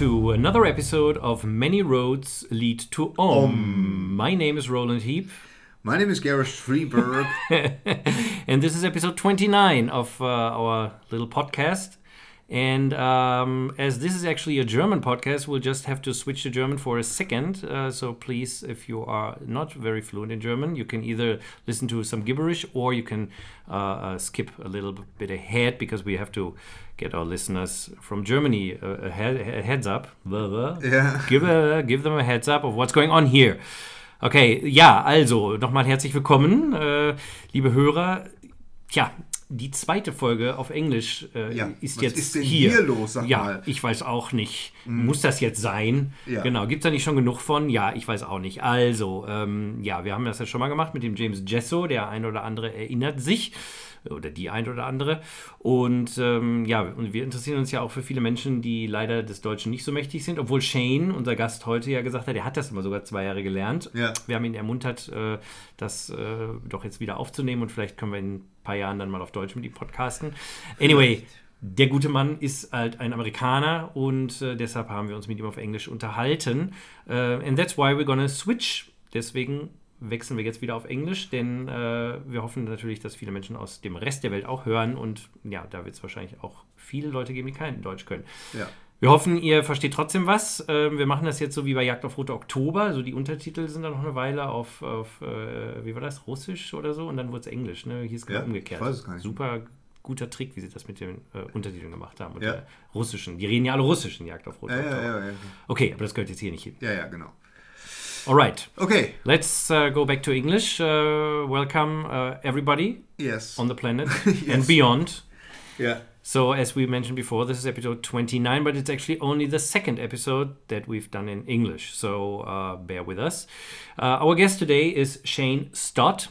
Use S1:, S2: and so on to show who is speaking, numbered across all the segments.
S1: to another episode of Many Roads Lead to Om. My name is Roland Heap.
S2: My name is Gareth Freeberg.
S1: and this is episode 29 of uh, our little podcast. And um, as this is actually a German podcast, we'll just have to switch to German for a second. Uh, so please, if you are not very fluent in German, you can either listen to some gibberish or you can uh, uh, skip a little bit ahead because we have to get our listeners from Germany a, a, a heads up.
S2: Yeah.
S1: Give, a, give them a heads up of what's going on here. Okay, ja, also nochmal herzlich willkommen, äh, liebe Hörer. Tja, die zweite Folge auf Englisch äh,
S2: Ja,
S1: ist
S2: was
S1: jetzt
S2: ist denn
S1: hier.
S2: hier los, sag
S1: ja,
S2: mal?
S1: ich weiß auch nicht. Muss das jetzt sein?
S2: Ja.
S1: Genau, gibt es da nicht schon genug von? Ja, ich weiß auch nicht. Also, ähm, ja, wir haben das ja schon mal gemacht mit dem James Gesso. Der ein oder andere erinnert sich. Oder die ein oder andere. Und ähm, ja, und wir interessieren uns ja auch für viele Menschen, die leider des Deutschen nicht so mächtig sind. Obwohl Shane, unser Gast heute, ja gesagt hat, er hat das immer sogar zwei Jahre gelernt.
S2: Ja.
S1: Wir haben ihn ermuntert, äh, das äh, doch jetzt wieder aufzunehmen und vielleicht können wir in ein paar Jahren dann mal auf Deutsch mit ihm podcasten. Anyway, der gute Mann ist halt ein Amerikaner und äh, deshalb haben wir uns mit ihm auf Englisch unterhalten. Äh, and that's why we're gonna switch. Deswegen wechseln wir jetzt wieder auf Englisch, denn äh, wir hoffen natürlich, dass viele Menschen aus dem Rest der Welt auch hören und ja, da wird es wahrscheinlich auch viele Leute geben, die kein Deutsch können.
S2: Ja.
S1: Wir hoffen, ihr versteht trotzdem was. Ähm, wir machen das jetzt so wie bei Jagd auf Rote Oktober. Also die Untertitel sind dann noch eine Weile auf, auf äh, wie war das, Russisch oder so und dann wurde es Englisch. Ne? Hier ist genau
S2: Ja,
S1: umgekehrt.
S2: ich weiß es gar nicht.
S1: Super guter Trick, wie sie das mit den äh, Untertiteln gemacht haben. Und
S2: Ja.
S1: der russischen. Die reden ja alle Russisch in Jagd auf Rote
S2: Ja,
S1: Oktober.
S2: ja, ja, ja.
S1: Okay, aber das gehört jetzt hier nicht hin.
S2: Ja, ja, genau.
S1: Alright,
S2: Okay.
S1: let's uh, go back to English. Uh, welcome uh, everybody
S2: Yes.
S1: on the planet
S2: Yes.
S1: and beyond.
S2: Yeah.
S1: So, as we mentioned before, this is episode 29, but it's actually only the second episode that we've done in English. So, uh, bear with us. Uh, our guest today is Shane Stott.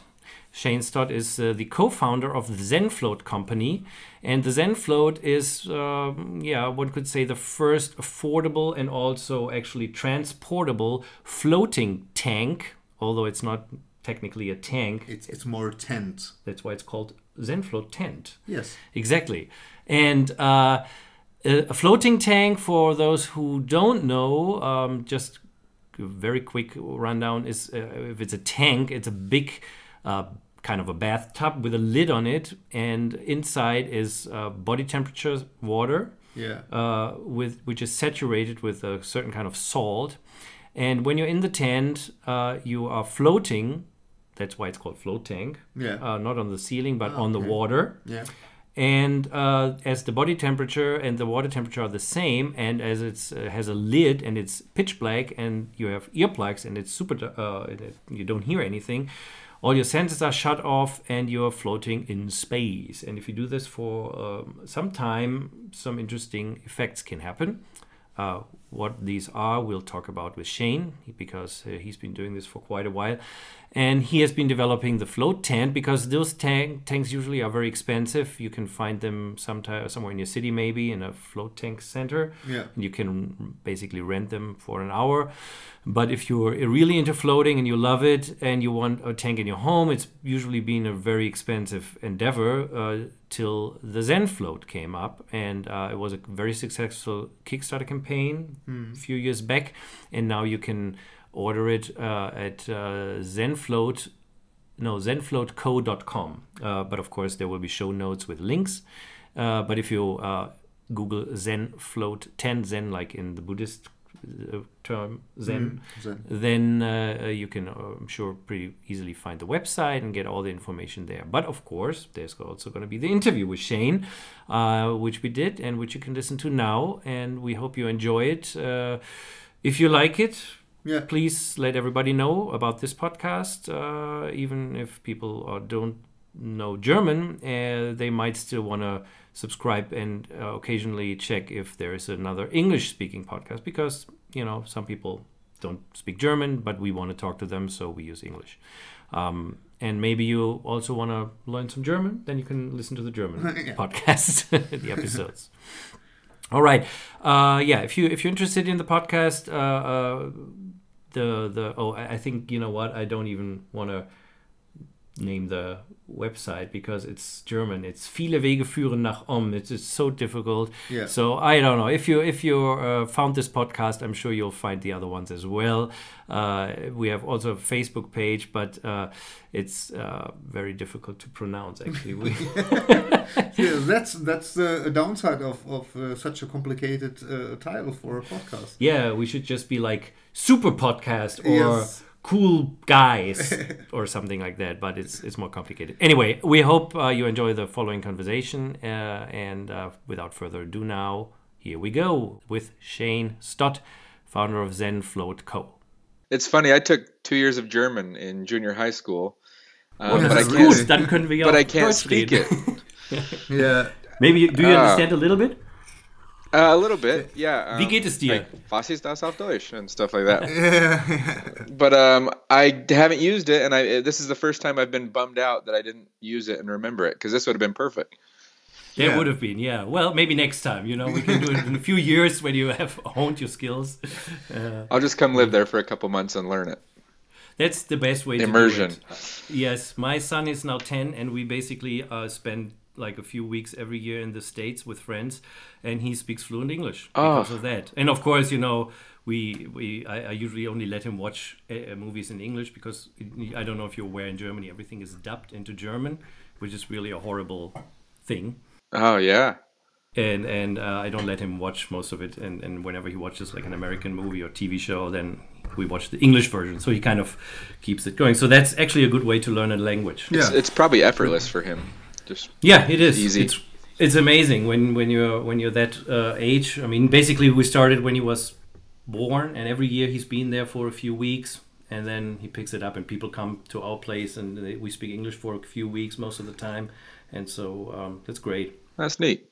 S1: Shane Stott is uh, the co founder of the ZenFloat company. And the ZenFloat is, um, yeah, one could say the first affordable and also actually transportable floating tank, although it's not technically a tank.
S2: It's, it's more tent.
S1: That's why it's called ZenFloat Tent.
S2: Yes.
S1: Exactly. And uh, a floating tank, for those who don't know, um, just a very quick rundown is uh, if it's a tank, it's a big uh, kind of a bathtub with a lid on it, and inside is uh, body temperature water
S2: Yeah.
S1: uh, with which is saturated with a certain kind of salt. And when you're in the tent, uh, you are floating. That's why it's called float tank.
S2: Yeah.
S1: Uh, not on the ceiling, but
S2: Ah,
S1: on the
S2: okay.
S1: water.
S2: Yeah.
S1: And uh, as the body temperature and the water temperature are the same, and as it uh, has a lid and it's pitch black, and you have earplugs and it's super, uh, it- you don't hear anything, all your senses are shut off and you're floating in space. And if you do this for um, some time, some interesting effects can happen. Uh, what these are, we'll talk about with Shane because uh, he's been doing this for quite a while. And he has been developing the float tent because those tank, tanks usually are very expensive. You can find them sometime, somewhere in your city, maybe in a float tank center.
S2: Yeah.
S1: And you can basically rent them for an hour. But if you're really into floating and you love it and you want a tank in your home, it's usually been a very expensive endeavor uh, till the Zen Float came up. And uh, it was a very successful Kickstarter campaign a few years back. And now you can order it uh, at uh, Zenfloat no zenfloatco.com uh, but of course there will be show notes with links. Uh, but if you uh, google zen float tent zen like in the buddhist uh, term zen
S2: Zen.
S1: then uh, you can uh, i'm sure pretty easily find the website and get all the information there. But of course there's also going to be the interview with shane uh, which we did and which you can listen to now. And we hope you enjoy it. Uh, if you like it
S2: Yeah.
S1: please let everybody know about this podcast. Uh, even if people uh, don't know German, uh, they might still want to subscribe and uh, occasionally check if there is another English speaking podcast because, you know, some people don't speak German, but we want to talk to them, so we use English. Um, and maybe you also want to learn some German, then you can listen to the German
S2: Yeah.
S1: podcast, the episodes. All right. Uh, yeah. If you if you're interested in the podcast, uh, uh, the the oh, I think you know what. I don't even want to name the website because it's German. It's viele Wege führen nach Om. It's, it's so difficult.
S2: Yeah.
S1: So I don't know if you if you uh, found this podcast, I'm sure you'll find the other ones as well. Uh, we have also a Facebook page, but uh, it's uh, very difficult to pronounce. Actually, we
S2: yeah, that's that's the a downside of of uh, such a complicated uh, title for a podcast.
S1: yeah we should just be like super podcast or.
S2: Yes.
S1: Cool guys, or something like that, but it's it's more complicated. Anyway, we hope uh, you enjoy the following conversation, uh, and uh, without further ado, now here we go with Shane Stott, founder of Zen Float Co.
S3: It's funny. I took two years of German in junior high school, um, but I
S2: that's
S3: can't.
S2: really-
S1: Dann können wir ja
S3: But I can't speak it.
S2: Yeah.
S1: Maybe do you
S3: Ah.
S1: understand a little bit?
S3: Uh, a little bit, yeah.
S1: Wie
S3: um,
S1: geht es dir?
S3: Like, was ist das auf Deutsch and stuff like that.
S2: Yeah.
S3: but um, I haven't used it, and I this is the first time I've been bummed out that I didn't use it and remember it because this would have been perfect.
S1: There
S2: Yeah.
S1: would have been, yeah. Well, maybe next time. You know, we can do it in a few years when you have honed your skills. Uh,
S3: I'll just come live there for a couple months and learn it.
S1: That's the best way to
S3: Immersion.
S1: do it. Yes, my son is now 10 and we basically uh, spend like a few weeks every year in the States with friends and he speaks fluent English because
S3: Oh.
S1: of that. And of course, you know, we, we I, I usually only let him watch uh, movies in English because I don't know if you're aware in Germany, everything is dubbed into German, which is really a horrible thing
S3: Oh yeah.
S1: and and uh, I don't let him watch most of it. And, and whenever he watches like an American movie or TV show, then we watch the English version. So he kind of keeps it going. So that's actually a good way to learn a language.
S2: Yeah.
S3: It's, it's probably effortless for him. Just
S1: Yeah, it is.
S3: Easy.
S1: It's it's amazing when when you're when you're that uh, age. I mean, basically, we started when he was born, and every year he's been there for a few weeks, and then he picks it up, and people come to our place, and they, we speak English for a few weeks most of the time, and so um, that's great.
S3: that's neat.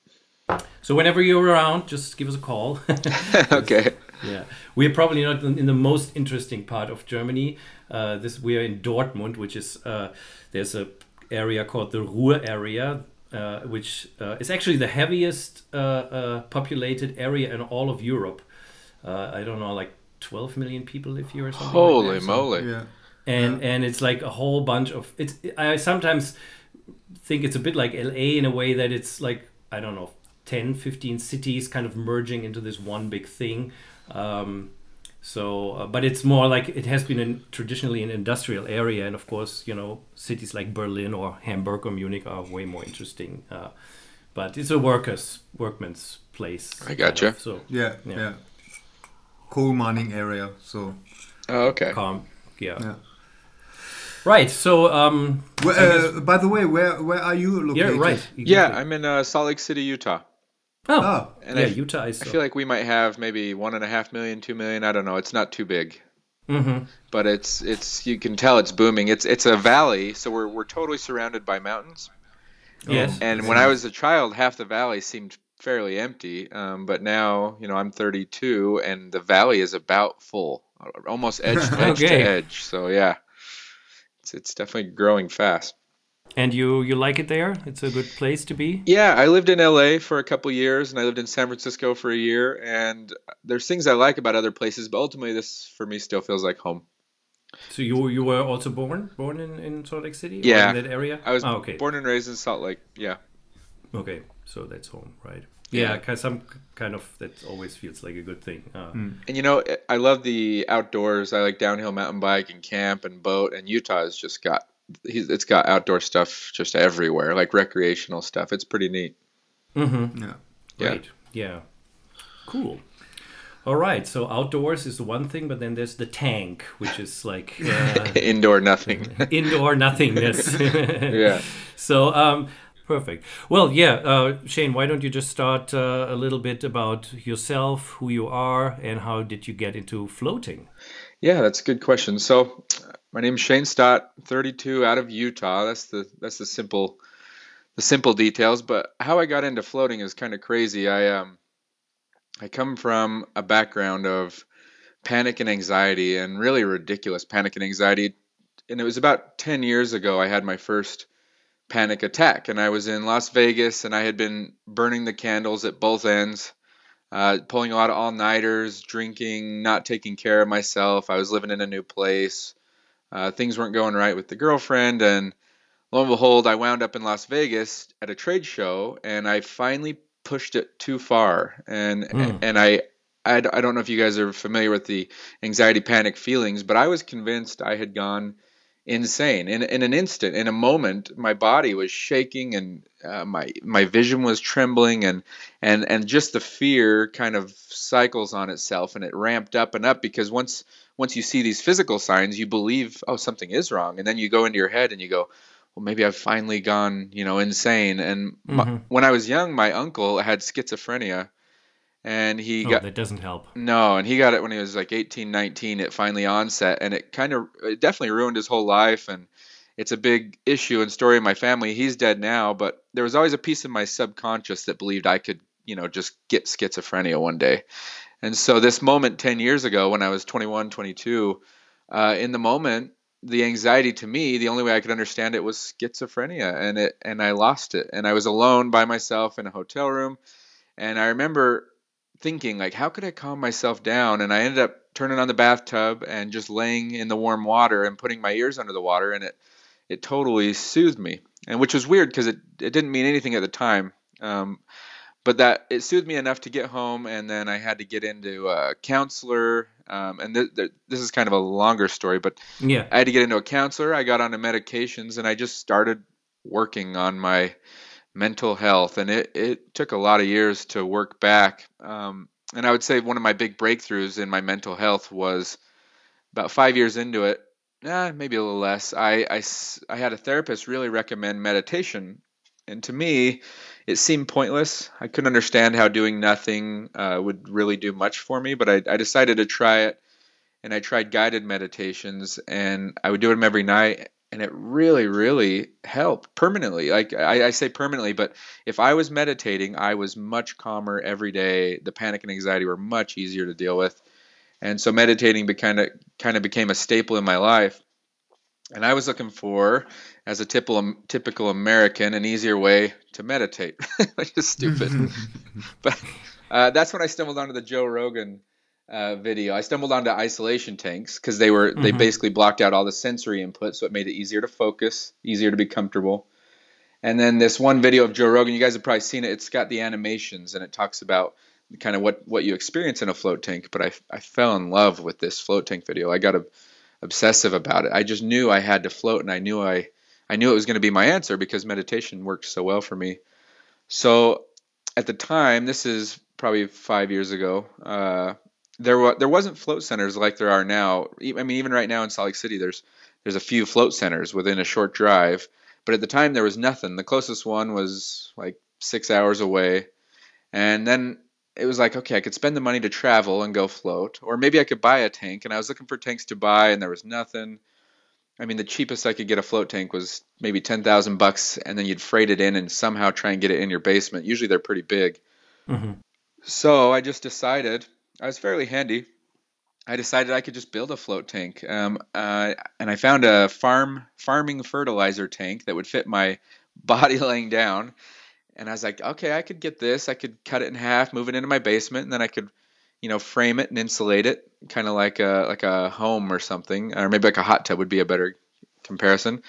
S1: So whenever you're around, just give us a call.
S3: okay.
S1: Yeah, we're probably not in the most interesting part of Germany. Uh, this we are in Dortmund, which is uh, there's a area called the Ruhr area, uh, which uh, is actually the heaviest uh, uh, populated area in all of Europe. Uh, I don't know, like 12 million people live here or something. like
S3: Holy
S1: that. So-
S3: moly.
S2: Yeah.
S1: and and it's like a whole bunch of it's i sometimes think it's a bit like la in a way that it's like i don't know 10 15 cities kind of merging into this one big thing um, so uh, but it's more like it has been an, traditionally an industrial area and of course you know cities like berlin or hamburg or munich are way more interesting uh, but it's a workers workman's place
S3: I
S1: kind
S3: gotcha.
S1: of, so
S2: Yeah.
S1: Yeah.
S2: Yeah. Coal mining area. So.
S3: Oh, okay.
S1: calm yeah,
S2: Yeah.
S1: right so um
S2: Where,
S1: I guess-
S2: uh, by the way, where where are you located?
S1: yeah
S2: located?
S1: right
S3: Yeah. I'm in uh, Salt Lake City, Utah.
S1: Oh,
S2: Oh.
S3: And
S1: yeah,
S3: I,
S1: Utah is.
S3: I feel like we might have maybe one and a half million, two million. I don't know. It's not too big,
S1: hmm
S3: but it's it's you can tell it's booming. It's it's a valley, so we're we're totally surrounded by mountains.
S1: Yes.
S3: And when I was a child, half the valley seemed fairly empty. Um, but now, you know, I'm 32, and the valley is about full, almost edge edge to
S1: Okay.
S3: edge. So yeah, it's it's definitely growing fast.
S1: And you you like it there? It's a good place to be.
S3: Yeah, I lived in LA for a couple years, and I lived in San Francisco for a year. And there's things I like about other places, but ultimately, this for me still feels like home.
S1: So you you were also born born in, in Salt Lake City?
S3: Yeah.
S1: in that area.
S3: I was
S1: Oh, okay.
S3: born and raised in Salt Lake. Yeah.
S1: Okay, so that's home, right?
S3: Yeah.
S1: Yeah, kind some kind of that always feels like a good thing. Uh,
S3: And you know, I love the outdoors. I like downhill mountain bike and camp and boat. And Utah has just got he's- it's got outdoor stuff just everywhere, like recreational stuff. It's pretty neat.
S1: Mm-hmm.
S2: Yeah.
S3: Yeah.
S1: Right. Yeah. Cool. All right. So outdoors is the one thing, but then there's the tank, which is like uh,
S3: Indoor nothing.
S1: indoor nothingness.
S3: yeah.
S1: So, um, perfect. Well, yeah, uh, Shane, why don't you just start uh, a little bit about yourself, who you are, and how did you get into floating?
S3: Yeah, that's a good question. So, my name's Shane Stott, 32, out of Utah. That's the that's the simple the simple details. But how I got into floating is kind of crazy. I um I come from a background of panic and anxiety, and really ridiculous panic and anxiety. And it was about 10 years ago I had my first panic attack, and I was in Las Vegas, and I had been burning the candles at both ends uh, pulling a lot of all nighters, drinking, not taking care of myself. I was living in a new place. Uh, things weren't going right with the girlfriend, and lo and behold, I wound up in Las Vegas at a trade show, and I finally pushed it too far, and
S1: Mm.
S3: and I don't know if you guys are familiar with the anxiety panic feelings, but I was convinced I had gone insane in in an instant in a moment my body was shaking and uh, my my vision was trembling and and and just the fear kind of cycles on itself and it ramped up and up because once once you see these physical signs you believe oh something is wrong and then you go into your head and you go well maybe I've finally gone you know insane and my,
S1: Mhm.
S3: when I was young my uncle had schizophrenia and he
S1: Oh,
S3: got
S1: that doesn't help.
S3: no, and he got it when he was like 18, 19. It finally onset, and it kind of, it definitely ruined his whole life. And it's a big issue and story in my family. He's dead now, but there was always a piece of my subconscious that believed I could, you know, just get schizophrenia one day. And so this moment 10 years ago, when I was 21, 22, uh, in the moment, the anxiety to me, the only way I could understand it was schizophrenia, and it, and I lost it, and I was alone by myself in a hotel room, and I remember thinking like how could i calm myself down? And i ended up turning on the bathtub and just laying in the warm water and putting my ears under the water and it it totally soothed me. And which was weird because it, it didn't mean anything at the time. Um, but that it soothed me enough to get home and then i had to get into a counselor um, and th- th- this is kind of a longer story but
S1: Yeah.
S3: I had to get into a counselor. I got onto medications, and I just started working on my mental health. And it, it took a lot of years to work back. Um, and I would say one of my big breakthroughs in my mental health was about five years into it, eh, maybe a little less. I, I, I had a therapist really recommend meditation. And to me, it seemed pointless. I couldn't understand how doing nothing uh, would really do much for me, but I, I decided to try it and I tried guided meditations and I would do them every night and it really, really helped permanently. Like I, I say permanently, but if I was meditating, I was much calmer every day. The panic and anxiety were much easier to deal with. And so meditating kind of kind of became a staple in my life. And I was looking for, as a typical typical American, an easier way to meditate, which is stupid. but uh, that's when I stumbled onto the Joe Rogan uh, video. I stumbled onto isolation tanks because they were they
S1: Mhm.
S3: basically blocked out all the sensory input, so it made it easier to focus, easier to be comfortable. And then this one video of Joe Rogan, you guys have probably seen it. It's got the animations and it talks about kind of what what you experience in a float tank. But I I fell in love with this float tank video. I got a, obsessive about it. I just knew I had to float, and I knew I I knew it was going to be my answer because meditation worked so well for me. So at the time, this is probably five years ago. Uh, there was there wasn't float centers like there are now. I mean, even right now in Salt Lake City, there's there's a few float centers within a short drive. But at the time, there was nothing. The closest one was like six hours away, and then it was like, okay, I could spend the money to travel and go float, or maybe I could buy a tank. And I was looking for tanks to buy, and there was nothing. I mean, the cheapest I could get a float tank was maybe ten thousand bucks, and then you'd freight it in and somehow try and get it in your basement. Usually, they're pretty big.
S1: mm-hmm.
S3: So I just decided I was fairly handy. I decided I could just build a float tank, um, uh, and I found a farm farming fertilizer tank that would fit my body laying down. And I was like, okay, I could get this. I could cut it in half, move it into my basement, and then I could, you know, frame it and insulate it, kind of like a like a home or something, or maybe like a hot tub would be a better comparison.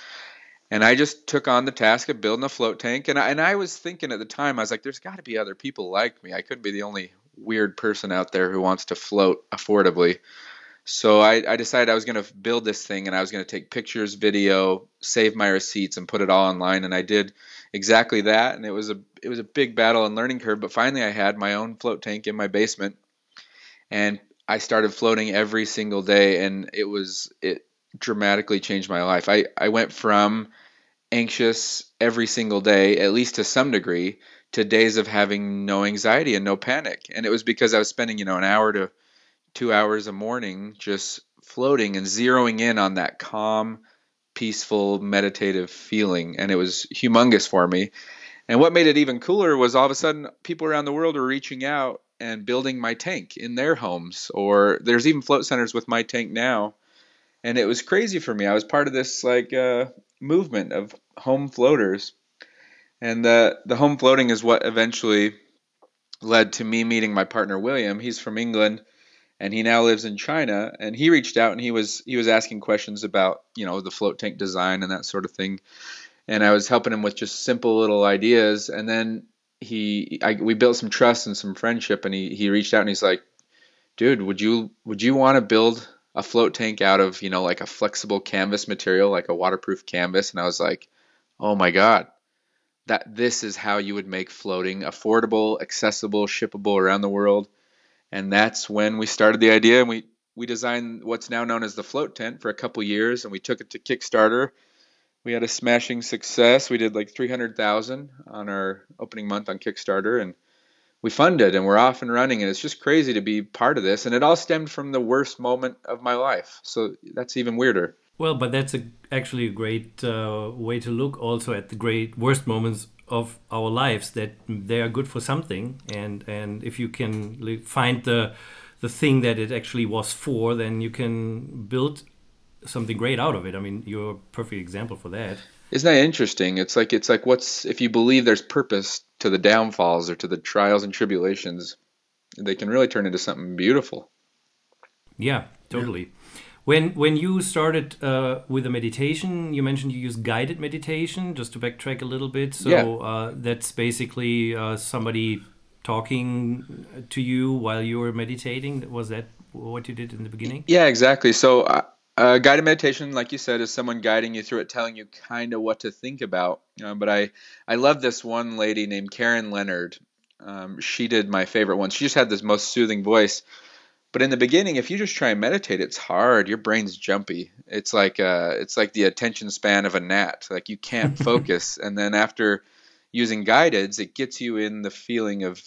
S3: And I just took on the task of building a float tank. And I, and I was thinking at the time, I was like, there's got to be other people like me. I couldn't be the only weird person out there who wants to float affordably. So I, I decided I was going to build this thing and I was going to take pictures, video, save my receipts, and put it all online. And I did exactly that. And it was a it was a big battle and learning curve. But finally, I had my own float tank in my basement, and I started floating every single day. And it was it dramatically changed my life. I I went from anxious every single day, at least to some degree, to days of having no anxiety and no panic. And it was because I was spending, you know, an hour to two hours a morning just floating and zeroing in on that calm, peaceful, meditative feeling. And it was humongous for me. And what made it even cooler was all of a sudden people around the world were reaching out and building my tank in their homes. Or there's even float centers with my tank now. And it was crazy for me. I was part of this like uh, movement of home floaters. And the the home floating is what eventually led to me meeting my partner William. He's from England and he now lives in China and he reached out and he was he was asking questions about, you know, the float tank design and that sort of thing. and I was helping him with just simple little ideas. And then he, I, we built some trust and some friendship, and he he reached out and he's like, "Dude, would you would you want to build a float tank out of you know like a flexible canvas material, like a waterproof canvas?" And I was like, "Oh my god." That this is how you would make floating affordable, accessible, shippable around the world. And that's when we started the idea and we we designed what's now known as the float tent for a couple years and we took it to Kickstarter we had a smashing success. We did like 300,000 on our opening month on Kickstarter and we funded and we're off and running and it's just crazy to be part of this and it all stemmed from the worst moment of my life. So that's even weirder.
S1: Well, but that's a, actually a great uh, way to look also at the great worst moments of our lives that they are good for something and and if you can find the the thing that it actually was for then you can build something great out of it. I mean, you're a perfect example for that.
S3: Isn't that interesting? It's like it's like what's if you believe there's purpose to the downfalls or to the trials and tribulations, they can really turn into something beautiful.
S1: Yeah, totally. Yeah. When when you started uh, with the meditation, you mentioned you use guided meditation. Just to backtrack a little bit, so yeah. uh, that's basically uh, somebody talking to you while you were meditating. Was that what you did in the beginning?
S3: Yeah, exactly. So uh, uh, guided meditation, like you said, is someone guiding you through it, telling you kind of what to think about. Um, but I, I love this one lady named Karen Leonard. Um, she did my favorite one. She just had this most soothing voice. But in the beginning, if you just try and meditate, it's hard. Your brain's jumpy. It's like uh, it's like the attention span of a gnat. Like you can't focus. and then after using guideds, it gets you in the feeling of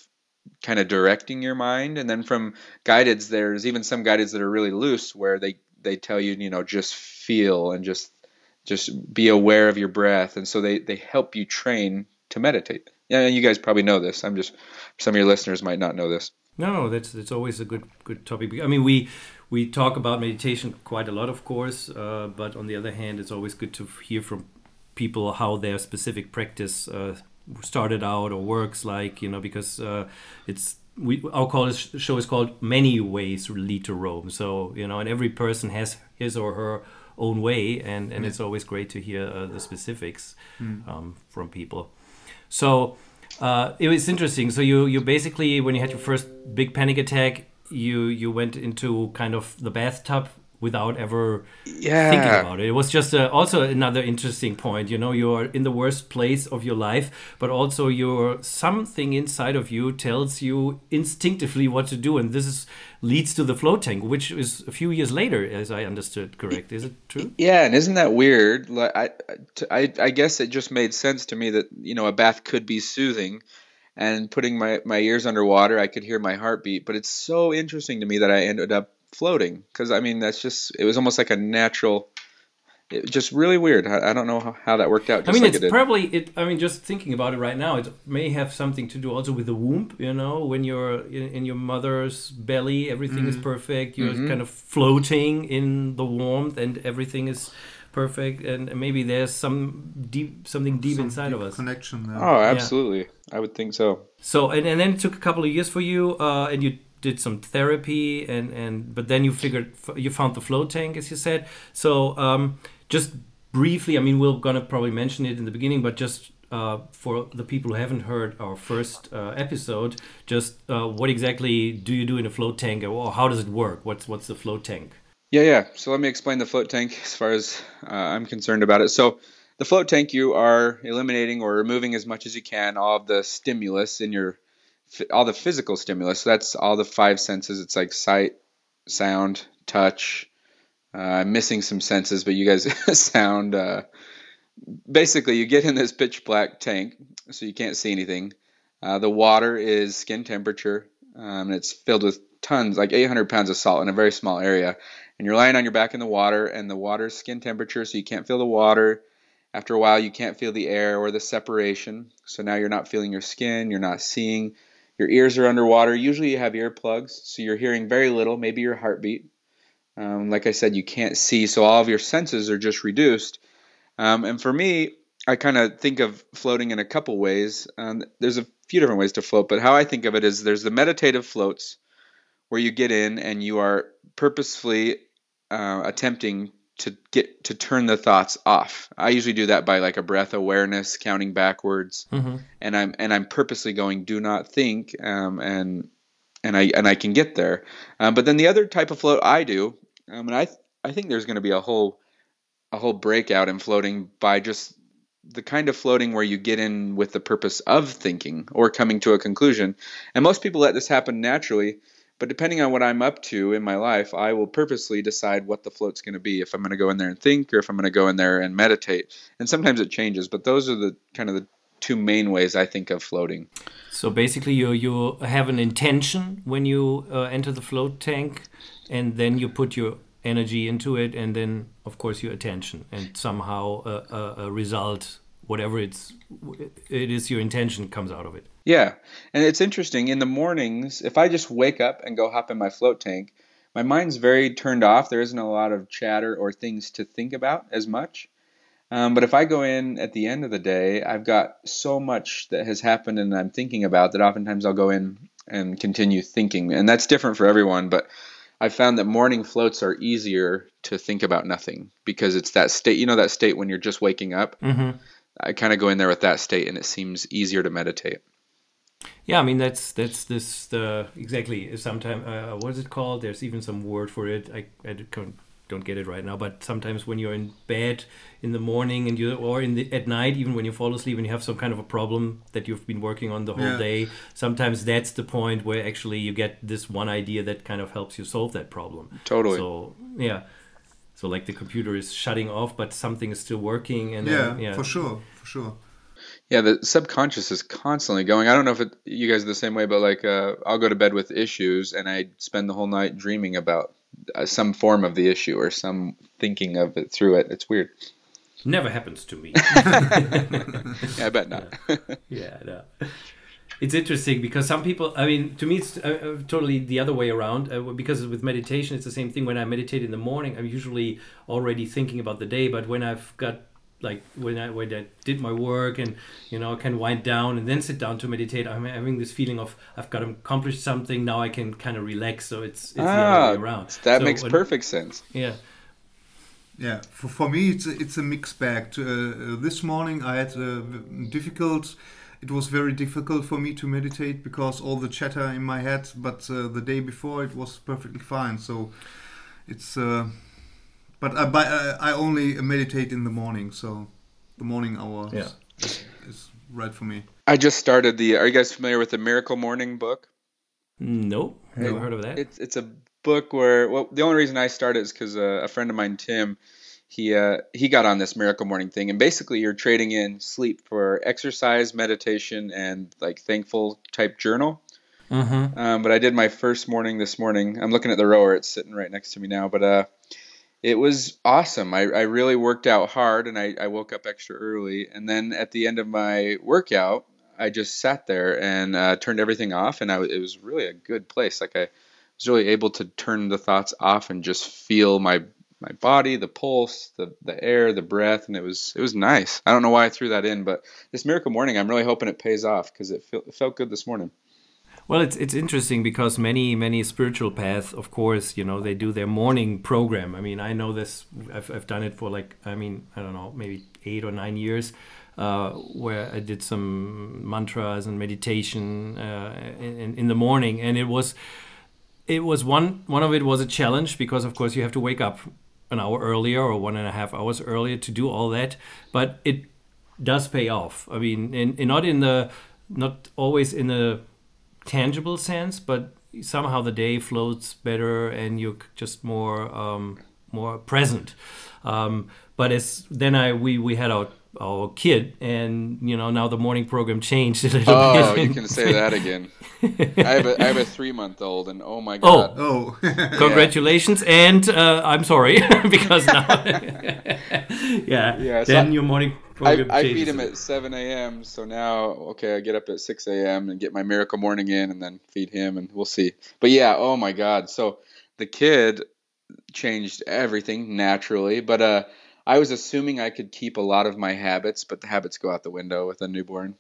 S3: kind of directing your mind. And then from guideds, there's even some guideds that are really loose where they they tell you you know just feel and just just be aware of your breath and so they they help you train to meditate yeah you guys probably know this i'm just some of your listeners might not know this
S1: no that's that's always a good good topic i mean we we talk about meditation quite a lot of course uh, but on the other hand it's always good to hear from people how their specific practice uh, started out or works like you know because uh, it's we our call is, show is called many ways lead to rome so you know and every person has his or her own way and and mm. it's always great to hear uh, the specifics mm. um, from people so uh, it was interesting. So you you basically when you had your first big panic attack you you went into kind of the bathtub without ever yeah. thinking about it. It was just a, also another interesting point. You know, you're in the worst place of your life, but also your something inside of you tells you instinctively what to do, and this is leads to the float tank, which is a few years later, as I understood. Correct? Is it true?
S3: Yeah, and isn't that weird? Like, I, I, I guess it just made sense to me that you know a bath could be soothing and putting my, my ears underwater, I could hear my heartbeat. But it's so interesting to me that I ended up floating because I mean that's just it was almost like a natural. It, just really weird. I, I don't know how, how, that worked out.
S1: I mean,
S3: like
S1: it's it probably it. I mean, just thinking about it right now, it may have something to do also with the womb. You know, when you're in, in your mother's belly, everything mm-hmm. is perfect. You're mm-hmm. kind of floating in the warmth, and everything is perfect. And maybe there's some deep something deep some inside
S2: deep
S1: of us.
S2: Connection. There.
S3: Oh, absolutely. Yeah. I would think so.
S1: So, and, and then it took a couple of years for you, uh, and you did some therapy and and but then you figured you found the float tank as you said. So um, just briefly i mean we're gonna probably mention it in the beginning but just uh, for the people who haven't heard our first uh, episode just uh, what exactly do you do in a float tank or how does it work? What's what's the float tank?
S3: Yeah yeah. So let me explain the float tank as far as uh, i'm concerned about it. So the float tank you are eliminating or removing as much as you can all of the stimulus in your all the physical stimulus. So that's all the five senses. It's like sight, sound, touch. Uh, I'm missing some senses, but you guys sound. Uh, basically, you get in this pitch black tank, so you can't see anything. Uh, the water is skin temperature, um, and it's filled with tons, like 800 pounds of salt in a very small area. And you're lying on your back in the water, and the water is skin temperature, so you can't feel the water. After a while, you can't feel the air or the separation. So now you're not feeling your skin, you're not seeing. Your ears are underwater. Usually you have earplugs, so you're hearing very little, maybe your heartbeat. Um, like I said, you can't see, so all of your senses are just reduced. Um, and for me, I kind of think of floating in a couple ways. Um, there's a few different ways to float, but how I think of it is there's the meditative floats where you get in and you are purposefully uh, attempting to get to turn the thoughts off. I usually do that by like a breath awareness, counting backwards,
S1: Mm-hmm.
S3: and I'm and I'm purposely going do not think, um, and and I and I can get there. Um, but then the other type of float I do, um, and I I think there's going to be a whole a whole breakout in floating by just the kind of floating where you get in with the purpose of thinking or coming to a conclusion. And most people let this happen naturally, but depending on what I'm up to in my life, I will purposely decide what the float's going to be. If I'm going to go in there and think or if I'm going to go in there and meditate. And sometimes it changes, but those are the kind of the two main ways I think of floating.
S1: So basically, you you have an intention when you uh, enter the float tank, and then you put your energy into it, and then of course your attention, and somehow a, a, a result, whatever it's it is your intention, comes out of it.
S3: Yeah. And it's interesting. In the mornings, if I just wake up and go hop in my float tank, my mind's very turned off. There isn't a lot of chatter or things to think about as much. Um, but if I go in at the end of the day, I've got so much that has happened and I'm thinking about that oftentimes I'll go in and continue thinking. And that's different for everyone. But I found that morning floats are easier to think about nothing because it's that state, you know, that state when you're just waking up.
S1: Mm-hmm.
S3: I kind of go in there with that state and it seems easier to meditate.
S1: Yeah, I mean that's that's this the exactly. Sometimes uh, what is it called? There's even some word for it. I, I don't don't get it right now. But sometimes when you're in bed in the morning and you or in the at night, even when you fall asleep and you have some kind of a problem that you've been working on the whole
S2: Yeah.
S1: day, sometimes that's the point where actually you get this one idea that kind of helps you solve that problem.
S3: Totally.
S1: So yeah. So like the computer is shutting off, but something is still working, and
S2: Yeah,
S1: then, yeah,
S2: for sure, for sure.
S3: Yeah, the subconscious is constantly going. I don't know if it, you guys are the same way, but like uh, I'll go to bed with issues and I spend the whole night dreaming about uh, some form of the issue or some thinking of it through it. It's weird.
S1: Never happens to me.
S3: Yeah, I bet not.
S1: yeah, no. It's interesting because some people, I mean, to me, it's uh, uh, totally the other way around. Uh, because with meditation, it's the same thing. When I meditate in the morning, I'm usually already thinking about the day. But when I've got like when I when I did my work and you know can wind down and then sit down to meditate, I'm having this feeling of I've got to accomplish something. Now I can kind of relax. So it's it's the other way around.
S3: that
S1: So
S3: makes
S1: when-
S3: perfect sense.
S1: Yeah.
S2: Yeah, for, for me it's a, it's a mixed bag. To, uh, uh, this morning I had a difficult. It was very difficult for me to meditate because all the chatter in my head. But uh, the day before it was perfectly fine. So it's. Uh, but I, but I, I only meditate in the morning, so the morning hour
S1: Yeah.
S2: is, is right for me.
S3: I just started the. Are you guys familiar with the Miracle Morning book?
S1: No, never
S3: Hey,
S1: heard of that.
S3: It's it's a book where well the only reason I started is because uh, a friend of mine Tim he uh, he got on this miracle morning thing. And basically you're trading in sleep for exercise meditation and like thankful type journal.
S1: Mm-hmm.
S3: um, but I did my first morning this morning. I'm looking at the rower. It's sitting right next to me now. But uh it was awesome. I, I really worked out hard and I, I woke up extra early. And then at the end of my workout I just sat there and uh, turned everything off. And I, it was really a good place. Like I was really able to turn the thoughts off and just feel my my body, the pulse, the the air, the breath, and it was it was nice. I don't know why I threw that in, but this miracle morning, I'm really hoping it pays off because it, it felt good this morning.
S1: Well, it's it's interesting because many many spiritual paths, of course, you know, they do their morning program. I mean, I know this. I've I've done it for like I mean I don't know maybe eight or nine years, uh, where I did some mantras and meditation uh, in in the morning, and it was it was one one of it was a challenge because of course you have to wake up an hour earlier or one and a half hours earlier to do all that, but it does pay off. I mean, in, in not in the not always in a tangible sense, but somehow the day floats better and you're just more um, more present. Um, but as then I we we had our our kid and you know now the morning program changed a little
S3: Oh,
S1: bit.
S3: you can say that again. I have a I have a three month old, and oh my
S1: Oh.
S3: god,
S2: Oh, oh.
S1: Congratulations, and uh, I'm sorry because now, yeah,
S3: Yeah, so
S1: then
S3: I-
S1: your morning program
S3: I
S1: changes
S3: feed him at 7 a.m. So now, okay, I get up at 6 a.m. and get my miracle morning in, and then feed him, and we'll see. But yeah, oh my God. So the kid changed everything naturally, but uh, I was assuming I could keep a lot of my habits, but the habits go out the window with a newborn.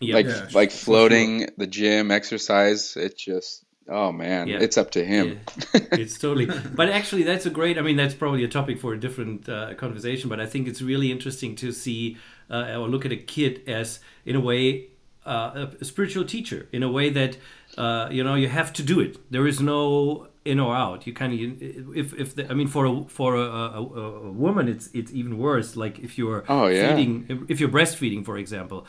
S1: Yeah.
S3: like
S2: Yeah,
S3: like
S2: for
S3: floating, the gym, exercise. It just Oh man,
S1: Yeah.
S3: it's up to him.
S1: it's totally but actually that's a great i mean that's probably a topic for a different uh, conversation but i think it's really interesting to see uh, or look at a kid as in a way uh, a, a spiritual teacher in a way that uh, you know you have to do it there is no in or out. You kind of if if the, i mean for a for a, a, a woman it's it's even worse. Like if you're
S3: Oh, yeah.
S1: feeding if you're breastfeeding for example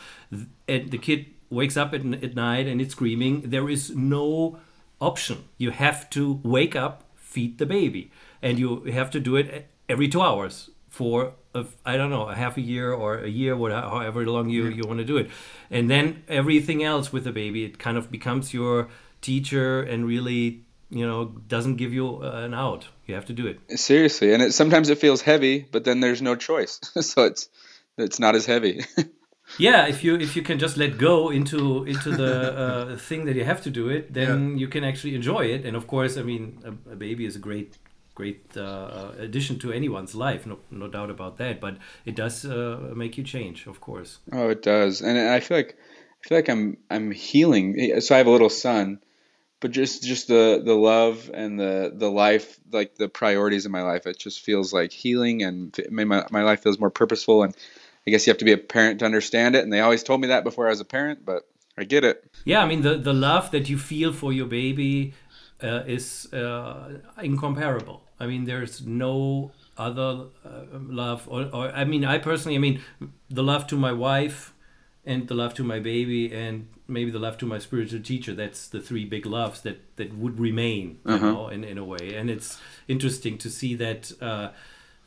S1: and the kid wakes up at, at night and it's screaming there is no option. You have to wake up feed the baby. And you have to do it every two hours for a, I don't know a half a year or a year whatever however long you, you want to do it. And then everything else with the baby it kind of becomes your teacher and really you know doesn't give you uh, an out. You have to do it.
S3: Seriously, and it sometimes it feels heavy, but then there's no choice, so it's it's not as heavy.
S1: yeah if you if you can just let go into into the uh, thing that you have to do it then you can actually enjoy it. And of course i mean a, a baby is a great great uh, addition to anyone's life no, no doubt about that. But it does uh, make you change of course.
S3: Oh, it does, and I feel like I feel like I'm I'm healing. So I have a little son, but just just the the love and the the life, like the priorities in my life, it just feels like healing, and my my life feels more purposeful. And I guess you have to be a parent to understand it. And they always told me that before I was a parent, but I get it.
S1: yeah i mean the the love that you feel for your baby uh, is uh, incomparable i mean there's no other uh, love or, or i mean i personally i mean the love to my wife and the love to my baby and maybe the love to my spiritual teacher that's the three big loves that that would remain you know in, in a way. And it's interesting to see that uh,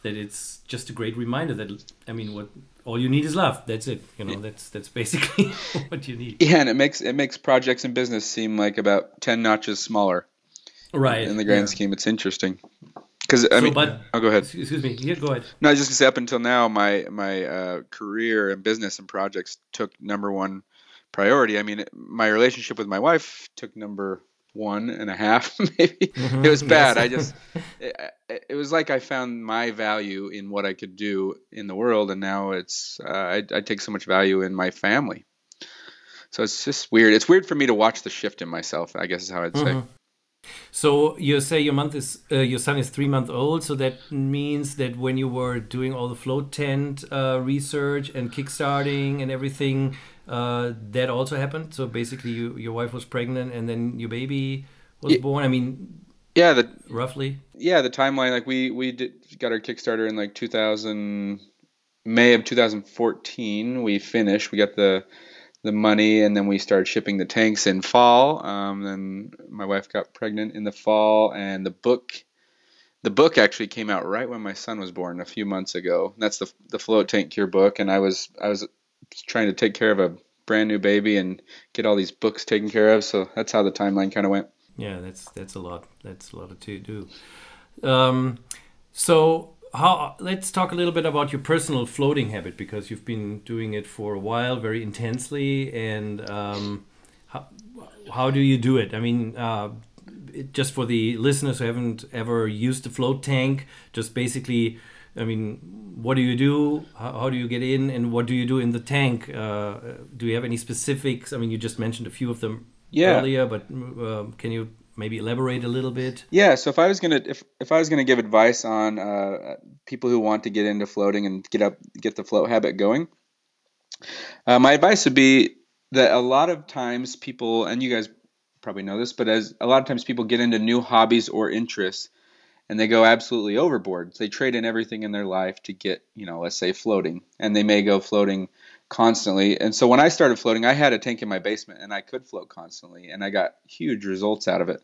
S1: that it's just a great reminder that i mean what all you need is love. That's it you know that's that's basically what you need.
S3: Yeah, and it makes it makes projects and business seem like about ten notches smaller
S1: right
S3: in the grand
S2: Yeah.
S3: scheme. It's interesting because I
S1: So,
S3: mean,
S1: but-
S3: oh, go ahead.
S1: excuse excuse me here go ahead
S3: No, I was just gonna say up until now, my my uh, career and business and projects took number one priority. I mean, my relationship with my wife took number one and a half, maybe. It was bad. I just, it, it was like I found my value in what I could do in the world, and now it's uh, I, I take so much value in my family. So it's just weird. It's weird for me to watch the shift in myself. I guess is how I'd say.
S1: So you say your month is uh, your son is three months old. So that means that when you were doing all the float tent uh, research and kickstarting and everything, uh, that also happened. So basically, you, your wife was pregnant and then your baby was
S3: Ye-
S1: born. I mean,
S3: Yeah, the
S1: roughly.
S3: yeah the timeline like we we did got our kickstarter in like 2000 may of 2014 we finished we got the the money and then we started shipping the tanks in fall um, then my wife got pregnant in the fall and the book the book actually came out right when my son was born a few months ago that's the the float tank cure book and i was i was trying to take care of a brand new baby and get all these books taken care of so that's how the timeline kind of went
S1: Yeah, that's that's a lot. That's a lot to do. Um, so how? Let's talk a little bit about your personal floating habit because you've been doing it for a while, very intensely. And um, how how do you do it? I mean, uh, it, just for the listeners who haven't ever used a float tank, just basically. I mean, what do you do? How, how do you get in, and what do you do in the tank? Uh, do you have any specifics? I mean, you just mentioned a few of them
S3: Yeah.
S1: earlier, but um, can you maybe elaborate a little bit?
S3: Yeah, so if I was gonna if if I was gonna give advice on uh, people who want to get into floating and get up get the float habit going, uh, my advice would be that a lot of times people and you guys probably know this, but as a lot of times people get into new hobbies or interests and they go absolutely overboard. They trade in everything in their life to get you know let's say floating, and they may go floating constantly. And so when I started floating, I had a tank in my basement and I could float constantly, and I got huge results out of it.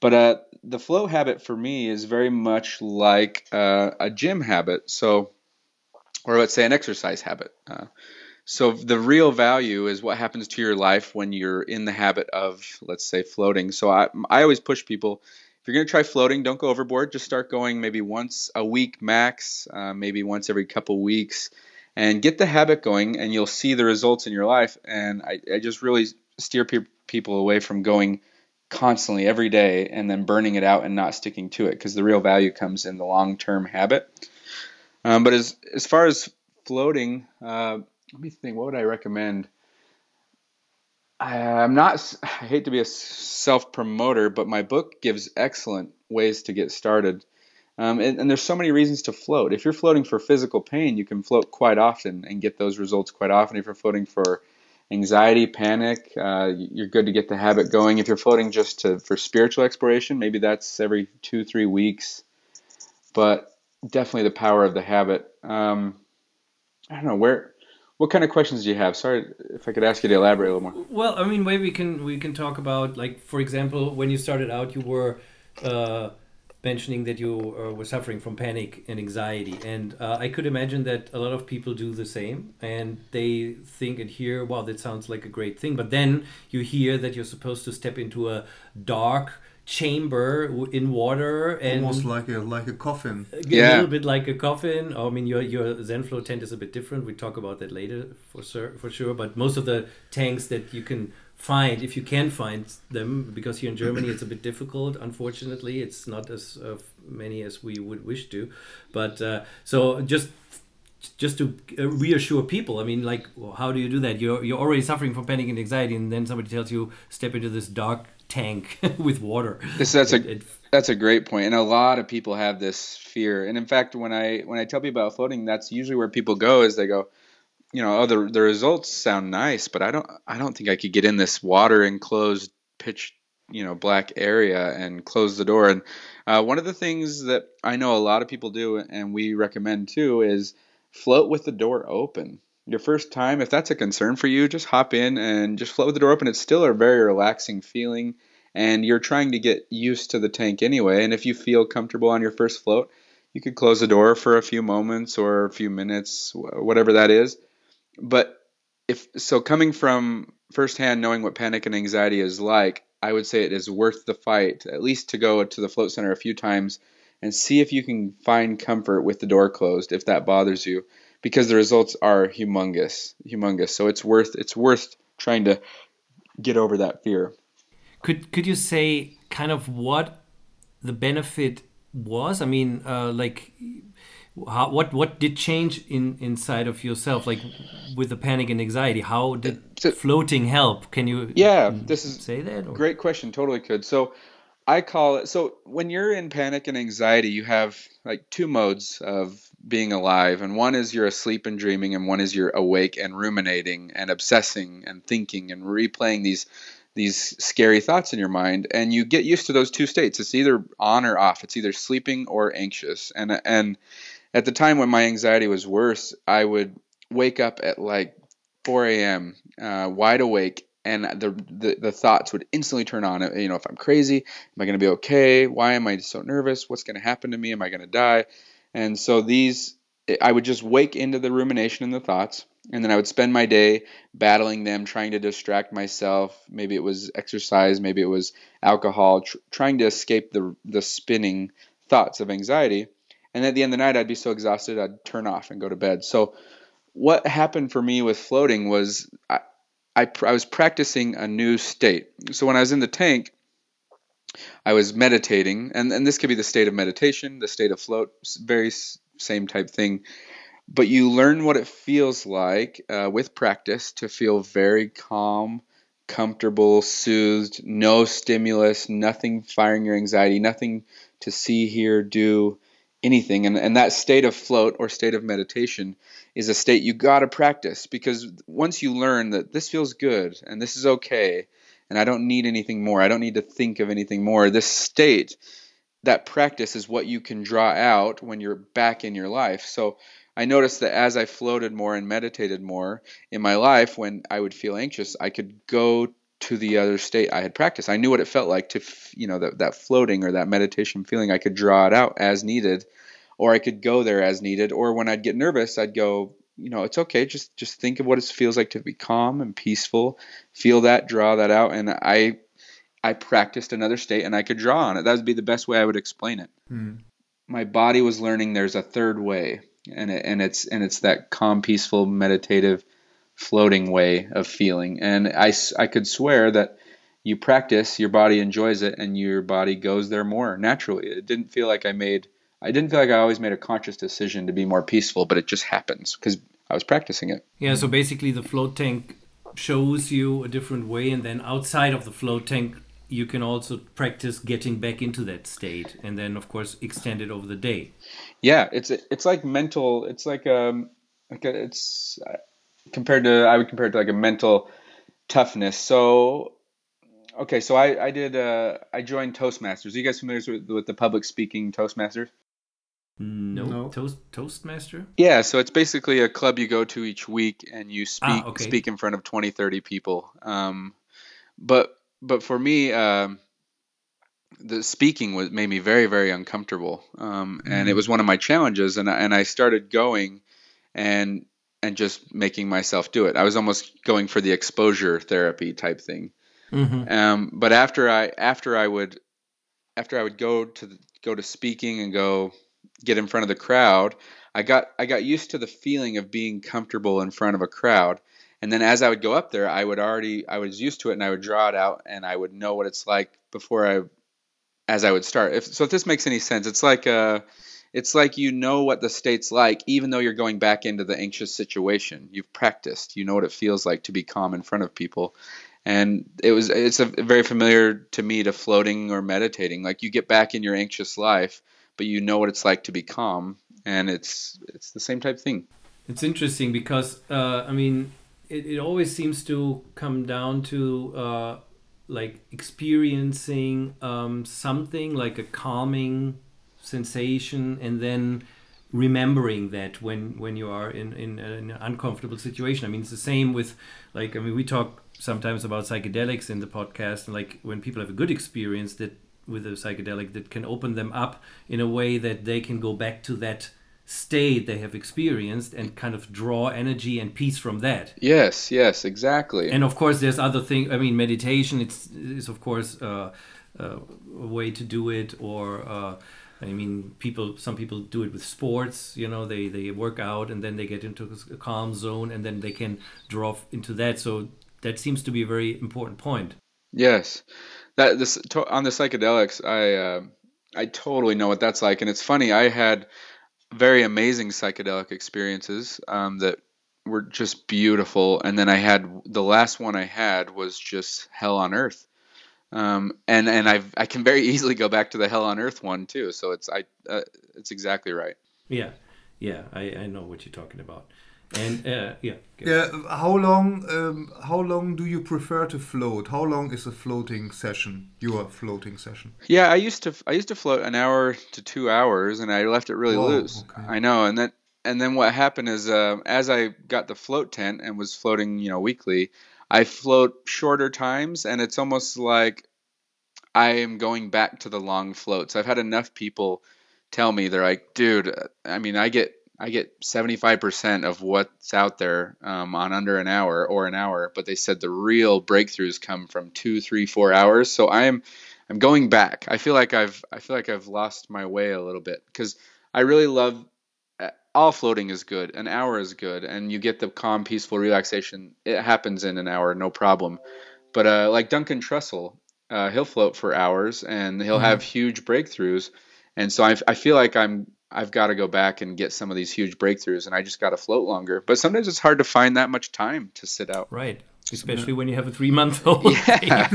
S3: But uh, the float habit for me is very much like uh, a gym habit. So, or let's say an exercise habit. Uh, so the real value is what happens to your life when you're in the habit of, let's say, floating. So I, I always push people. If you're going to try floating, don't go overboard. Just start going maybe once a week max, uh, maybe once every couple weeks, and get the habit going, and you'll see the results in your life. And I, I just really steer pe- people away from going constantly every day and then burning it out and not sticking to it because the real value comes in the long term habit. Um, but as as far as floating, uh, let me think. What would I recommend? I'm not. I hate to be a self promoter, but my book gives excellent ways to get started. Um, and, and, there's so many reasons to float. If you're floating for physical pain, you can float quite often and get those results quite often. If you're floating for anxiety, panic, uh, you're good to get the habit going. If you're floating just to for spiritual exploration, maybe that's every two, three weeks. But definitely the power of the habit. Um, I don't know where. What kind of questions do you have? Sorry if I could ask you to elaborate a little more.
S1: Well, I mean, maybe we can we can talk about like, for example, when you started out, you were uh, mentioning that you uh, were suffering from panic and anxiety, and uh, I could imagine that a lot of people do the same, and they think and hear, "Wow, that sounds like a great thing," but then you hear that you're supposed to step into a dark chamber in water and
S2: almost like a like a coffin.
S1: A yeah. little bit like a coffin. I mean your your zen float tent is a bit different. We talk about that later for sure for sure. But most of the tanks that you can find if you can find them because here in germany it's a bit difficult unfortunately it's not as uh, many as we would wish to but uh, so just just to uh, reassure people i mean like how do you do that you're you're already suffering from panic and anxiety and then somebody tells you step into this dark tank with water.
S3: This, that's it, a it, that's a great point, and a lot of people have this fear. And in fact, when I when I tell people about floating, that's usually where people go is they go, you know, the the results sound nice, but I don't I don't think I could get in this water enclosed pitch you know black area and close the door. And uh, one of the things that I know a lot of people do, and we recommend too, is float with the door open your first time, if that's a concern for you, just hop in and just float with the door open. It's still a very relaxing feeling, and you're trying to get used to the tank anyway. And if you feel comfortable on your first float, you could close the door for a few moments or a few minutes, whatever that is. But if so, coming from firsthand knowing what panic and anxiety is like, I would say it is worth the fight, at least to go to the float center a few times and see if you can find comfort with the door closed if that bothers you because the results are humongous, humongous. So it's worth it's worth trying to get over that fear.
S1: Could could you say kind of what the benefit was? I mean, uh, like. How, what what did change in inside of yourself like with the panic and anxiety how did so, floating help can you
S3: yeah mm, this is
S1: say that
S3: or? great question totally could so I call it so when you're in panic and anxiety, you have like two modes of being alive, and one is you're asleep and dreaming, and one is you're awake and ruminating and obsessing and thinking and replaying these these scary thoughts in your mind, and you get used to those two states. It's either on or off. It's either sleeping or anxious. And and at the time when my anxiety was worse, I would wake up at like 4 a.m. Uh, wide awake and the, the, the thoughts would instantly turn on. You know, if I'm crazy, am I going to be okay? Why am I so nervous? What's going to happen to me? Am I going to die? And so these, I would just wake into the rumination and the thoughts, and then I would spend my day battling them, trying to distract myself. Maybe it was exercise, maybe it was alcohol, tr- trying to escape the the spinning thoughts of anxiety. And at the end of the night, I'd be so exhausted, I'd turn off and go to bed. So what happened for me with floating was I, I, I was practicing a new state. So when I was in the tank, I was meditating, and, and this could be the state of meditation, the state of float, very same type thing. But you learn what it feels like uh, with practice to feel very calm, comfortable, soothed, no stimulus, nothing firing your anxiety, nothing to see, hear, do, anything. And, and that state of float or state of meditation is a state you got to practice because once you learn that this feels good and this is okay and I don't need anything more, I don't need to think of anything more, this state, that practice is what you can draw out when you're back in your life. So I noticed that as I floated more and meditated more in my life, when I would feel anxious, I could go to the other state I had practiced. I knew what it felt like to, you know, that, that floating or that meditation feeling. I could draw it out as needed or I could go there as needed. Or when I'd get nervous, I'd go, you know, it's okay. Just just think of what it feels like to be calm and peaceful. Feel that, draw that out, and I I practiced another state, and I could draw on it. That would be the best way I would explain it. Hmm. My body was learning there's a third way, and it, and it's and it's that calm, peaceful, meditative, floating way of feeling. And I I could swear that you practice, your body enjoys it, and your body goes there more naturally. It didn't feel like I made I didn't feel like I always made a conscious decision to be more peaceful, but it just happens because I was practicing it.
S1: Yeah, so basically the float tank shows you a different way, and then outside of the float tank, you can also practice getting back into that state, and then of course extend it over the day.
S3: Yeah, it's it's like mental. It's like um like a, it's compared to I would compare it to like a mental toughness. So okay, so I I did uh I joined Toastmasters. Are you guys familiar with, with the public speaking Toastmasters?
S1: No,
S2: No.
S1: Toast Toastmaster.
S3: Yeah, so it's basically a club you go to each week and you speak
S1: Ah, okay.
S3: speak in front of 20, 30 people. Um, but but for me, um, the speaking was made me very very uncomfortable, um, and it was one of my challenges. And I, and I started going and and just making myself do it. I was almost going for the exposure therapy type thing.
S1: Mm-hmm.
S3: Um, but after I after I would after I would go to the, go to speaking and go get in front of the crowd, I got I got used to the feeling of being comfortable in front of a crowd. And then as I would go up there, I would already I was used to it and I would draw it out and I would know what it's like before I as I would start. If so if this makes any sense, it's like uh it's like you know what the state's like even though you're going back into the anxious situation. You've practiced. You know what it feels like to be calm in front of people and it was it's a very familiar to me to floating or meditating like you get back in your anxious life but you know what it's like to be calm and it's it's the same type thing
S1: It's interesting because uh, I mean, it, it always seems to come down to uh, like experiencing um, something like a calming sensation, and then remembering that when when you are in, in an uncomfortable situation. I mean, it's the same with like I mean, we talk sometimes about psychedelics in the podcast, and like when people have a good experience that with a psychedelic that can open them up in a way that they can go back to that state they have experienced and kind of draw energy and peace from that
S3: yes yes exactly
S1: and of course there's other things i mean meditation it's is of course uh, uh, a way to do it or uh, i mean people some people do it with sports you know they they work out and then they get into a calm zone and then they can draw into that so that seems to be a very important point
S3: yes that this on the psychedelics i uh, i totally know what that's like and it's funny i had very amazing psychedelic experiences um, that were just beautiful. And then I had the last one I had was just hell on earth. Um, and and I I can very easily go back to the hell on earth one too. So it's I uh, it's exactly right.
S1: yeah yeah i, I know what you're talking about and uh, yeah
S2: Yeah. How long? Um, how long do you prefer to float? How long is a floating session? Your floating session?
S3: Yeah, I used to I used to float an hour to two hours, and I left it really
S2: Whoa,
S3: loose.
S2: okay.
S3: I know, and then and then what happened is uh, as I got the float tent and was floating, you know, weekly, I float shorter times, and it's almost like I am going back to the long floats. I've had enough people tell me they're like, dude, I mean, I get I get 75% of what's out there um, on under an hour or an hour, but they said the real breakthroughs come from two, three, four hours. So I'm I'm going back. I feel like I've I feel like I've lost my way a little bit because I really love all floating is good. An hour is good, and you get the calm, peaceful relaxation. It happens in an hour, no problem. But uh, like Duncan Trussell, uh, he'll float for hours, and he'll have huge breakthroughs. And so I, I feel like I'm I've got to go back and get some of these huge breakthroughs, and I just got to float longer. But sometimes it's hard to find that much time to sit out.
S1: Right. Especially when you have a three month old.
S3: Yeah.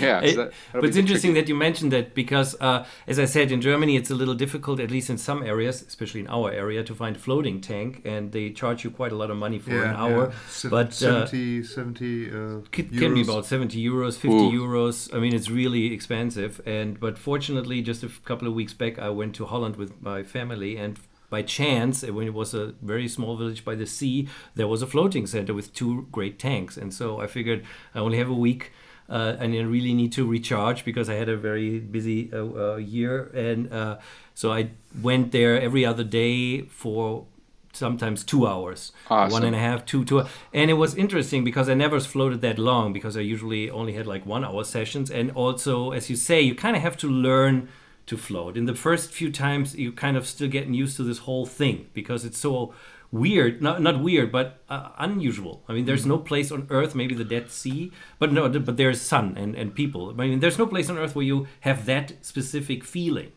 S3: yeah,
S1: It-
S3: so
S1: but it's interesting that you mentioned that because, uh, as I said, in Germany it's a little difficult, at least in some areas, especially in our area, to find a floating tank, and they charge you quite a lot of money for an hour.
S2: Se-
S1: But uh,
S2: 70, 70 uh,
S1: it can be about 70 euros 50
S3: Ooh.
S1: euros i mean it's really expensive and but fortunately just a couple of weeks back i went to holland with my family and by chance when it was a very small village by the sea there was a floating center with two great tanks. And so i figured i only have a week uh, and I really need to recharge because I had a very busy uh, uh, year, and uh, so I went there every other day for sometimes two hours,
S3: Awesome.
S1: one and a half, two, two, and it was interesting because I never floated that long because I usually only had like one hour sessions, and also as you say, you kind of have to learn to float. In the first few times, you kind of still getting used to this whole thing because it's so weird not not weird but uh, unusual i mean there's no place on earth maybe the dead sea but no but there's sun and, and people i mean there's no place on earth where you have that specific feeling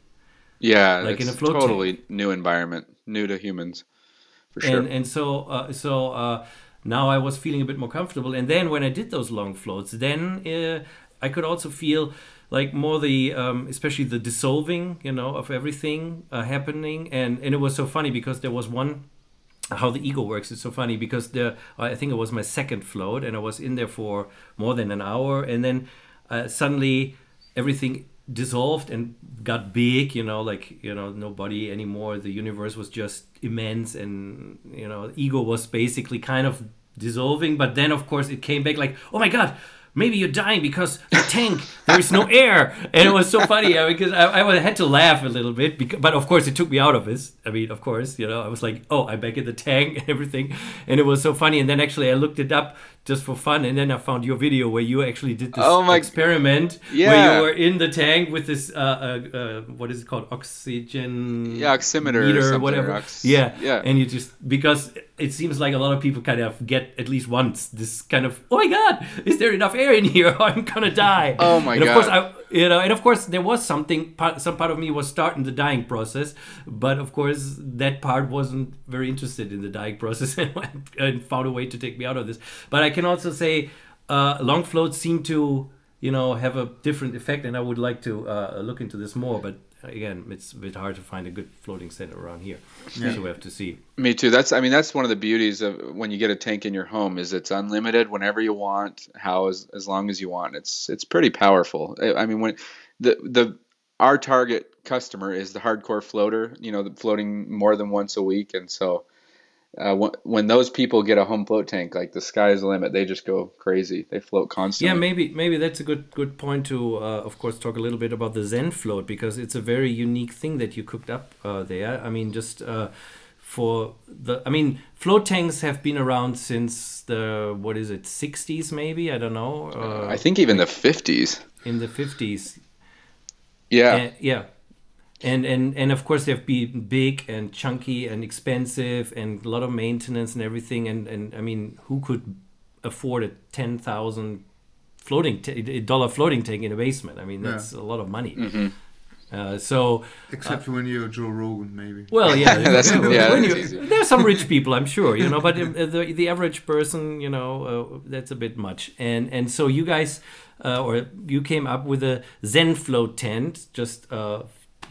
S3: Yeah,
S1: Like in a float
S3: totally new environment, new to humans, for sure.
S1: and and so uh, so uh, now I was feeling a bit more comfortable. And then when I did those long floats, then uh, I could also feel like more the um, especially the dissolving you know of everything uh, happening. And and it was so funny because there was one how the ego works is so funny because the I think it was my second float and I was in there for more than an hour. And then uh, suddenly everything dissolved and got big you know like you know nobody anymore. The universe was just immense and you know ego was basically kind of dissolving. But then of course it came back like oh my god maybe you're dying because the tank there is no air. And it was so funny because I, I, had to laugh a little bit because, but of course it took me out of this. I mean of course you know i was like oh i'm back in the tank and everything. And it was so funny. And then actually i looked it up just for fun and then i found your video where you actually did this oh my, experiment yeah. where you were in the tank with this uh, uh, uh, what is it called? Oxygen
S3: yeah oximeter
S1: meter or whatever. ox- yeah. yeah. And you just because it seems like a lot of people kind of get at least once this kind of oh my god is there enough air in here? I'm gonna die.
S3: Oh my
S1: and
S3: god
S1: of course i you know and of course there was something some part of me was starting the dying process but of course that part wasn't very interested in the dying process and, and found a way to take me out of this. But i can also say uh, long floats seem to you know have a different effect and i would like to uh, look into this more but again, it's a bit hard to find a good floating center around here. Yeah. So we have to see.
S3: Me too. That's I mean that's one of the beauties of when you get a tank in your home is it's unlimited whenever you want, how as as long as you want. It's it's pretty powerful. I mean when the the our target customer is the hardcore floater, you know, floating more than once a week, and so uh, when those people get a home float tank, like the sky's the limit. They just go crazy. They float constantly.
S1: Yeah, maybe maybe that's a good good point to, uh, of course, talk a little bit about the Zen float because it's a very unique thing that you cooked up uh, there. I mean, just uh, for the, I mean, float tanks have been around since the what is it, 60s maybe? I don't know.
S3: Uh, I think even the 50s.
S1: In the 50s.
S3: Yeah.
S1: yeah and and and of course they've been big and chunky and expensive and a lot of maintenance and everything and and i mean who could afford a 10000 floating t- dollar floating tank in a basement i mean that's yeah. a lot of money
S3: mm-hmm.
S1: Uh, so,
S2: except uh, when you're Joe Rogan, maybe.
S1: Well, yeah, that's, yeah, you, there's some rich people, I'm sure, you know, but the the average person, you know, uh, that's a bit much. And and so you guys, uh, or you came up with a Zen float tent just uh, a,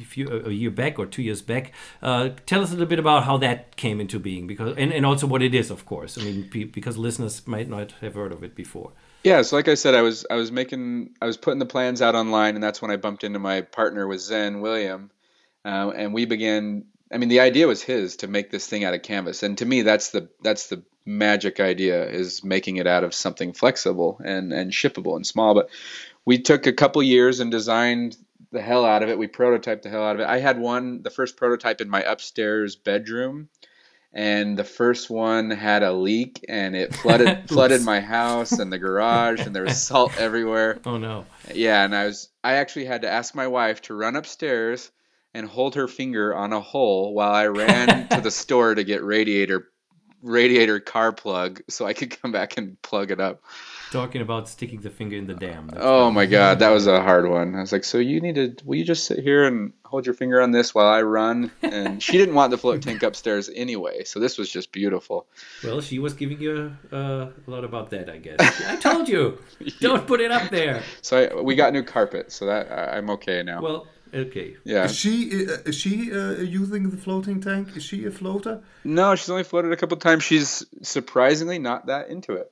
S1: few, a year back or two years back. Uh, tell us a little bit about how that came into being, because and, and also what it is, of course. I mean, because listeners might not have heard of it before.
S3: Yeah, so like I said, I was I was making I was putting the plans out online, and that's when I bumped into my partner with Zen William, uh, and we began. I mean, the idea was his to make this thing out of canvas, and to me, that's the that's the magic idea is making it out of something flexible and and shippable and small. But we took a couple years and designed the hell out of it. We prototyped the hell out of it. I had one, the first prototype in my upstairs bedroom, and the first one had a leak and it flooded flooded my house and the garage and there was salt everywhere.
S1: Oh no.
S3: Yeah, and I was I actually had to ask my wife to run upstairs and hold her finger on a hole while I ran to the store to get radiator radiator car plug so I could come back and plug it up
S1: talking about sticking the finger in the dam.
S3: That's oh my god, that was a hard one. I was like, so you need to, will you just sit here and hold your finger on this while I run? And she didn't want the float tank upstairs anyway, so this was just beautiful.
S1: Well, she was giving you uh, a lot about that, I guess. I told you, don't put it up there.
S3: So I, we got new carpet, so that I'm okay now.
S1: Well, okay.
S3: Yeah.
S2: Is she uh, is she uh, using the floating tank? Is she a floater?
S3: No, she's only floated a couple times. She's surprisingly not that into it.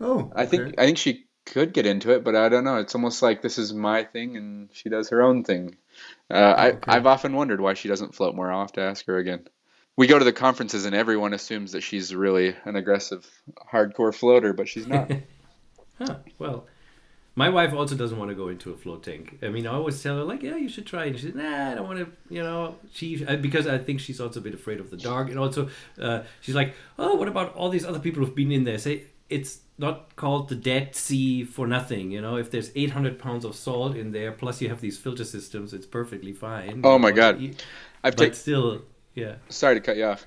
S2: Oh,
S3: I think I think she could get into it, but I don't know. It's almost like this is my thing and she does her own thing. Uh, I okay. I've often wondered why she doesn't float more. I'll have to ask her again. We go to the conferences and everyone assumes that she's really an aggressive, hardcore floater, but she's not.
S1: huh. Well, my wife also doesn't want to go into a float tank. I mean, I always tell her like, "Yeah, you should try." And she says, "Nah, I don't want to." You know, she because I think she's also a bit afraid of the dark, and also uh, she's like, "Oh, what about all these other people who've been in there?" Say it's not called the Dead Sea for nothing. You know, if there's 800 pounds of salt in there, plus you have these filter systems, it's perfectly fine.
S3: Oh my god, I've
S1: but still, yeah.
S3: Sorry to cut you off.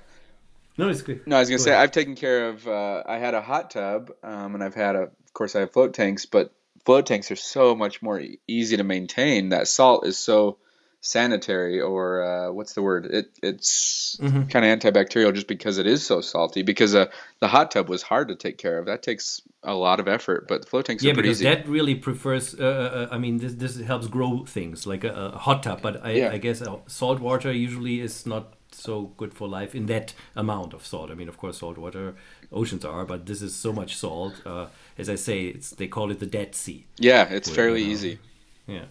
S1: No, it's good.
S3: No, I was gonna Go say ahead. I've taken care of. Uh, I had a hot tub, um, and I've had a. Of course, I have float tanks, but float tanks are so much more easy to maintain. That salt is so sanitary or uh, what's the word? It it's kind of antibacterial just because it is so salty. Because uh, the hot tub was hard to take care of. That takes a lot of effort, but the float tanks
S1: yeah,
S3: are pretty
S1: because
S3: easy.
S1: that really prefers. Uh, uh, I mean, this this helps grow things like a, a hot tub, but I,
S3: Yeah.
S1: I guess uh, salt water usually is not so good for life in that amount of salt. I mean, of course, salt water oceans are, but this is so much salt. Uh, as I say, it's they call it the Dead Sea.
S3: yeah, it's fairly easy.
S1: Yeah.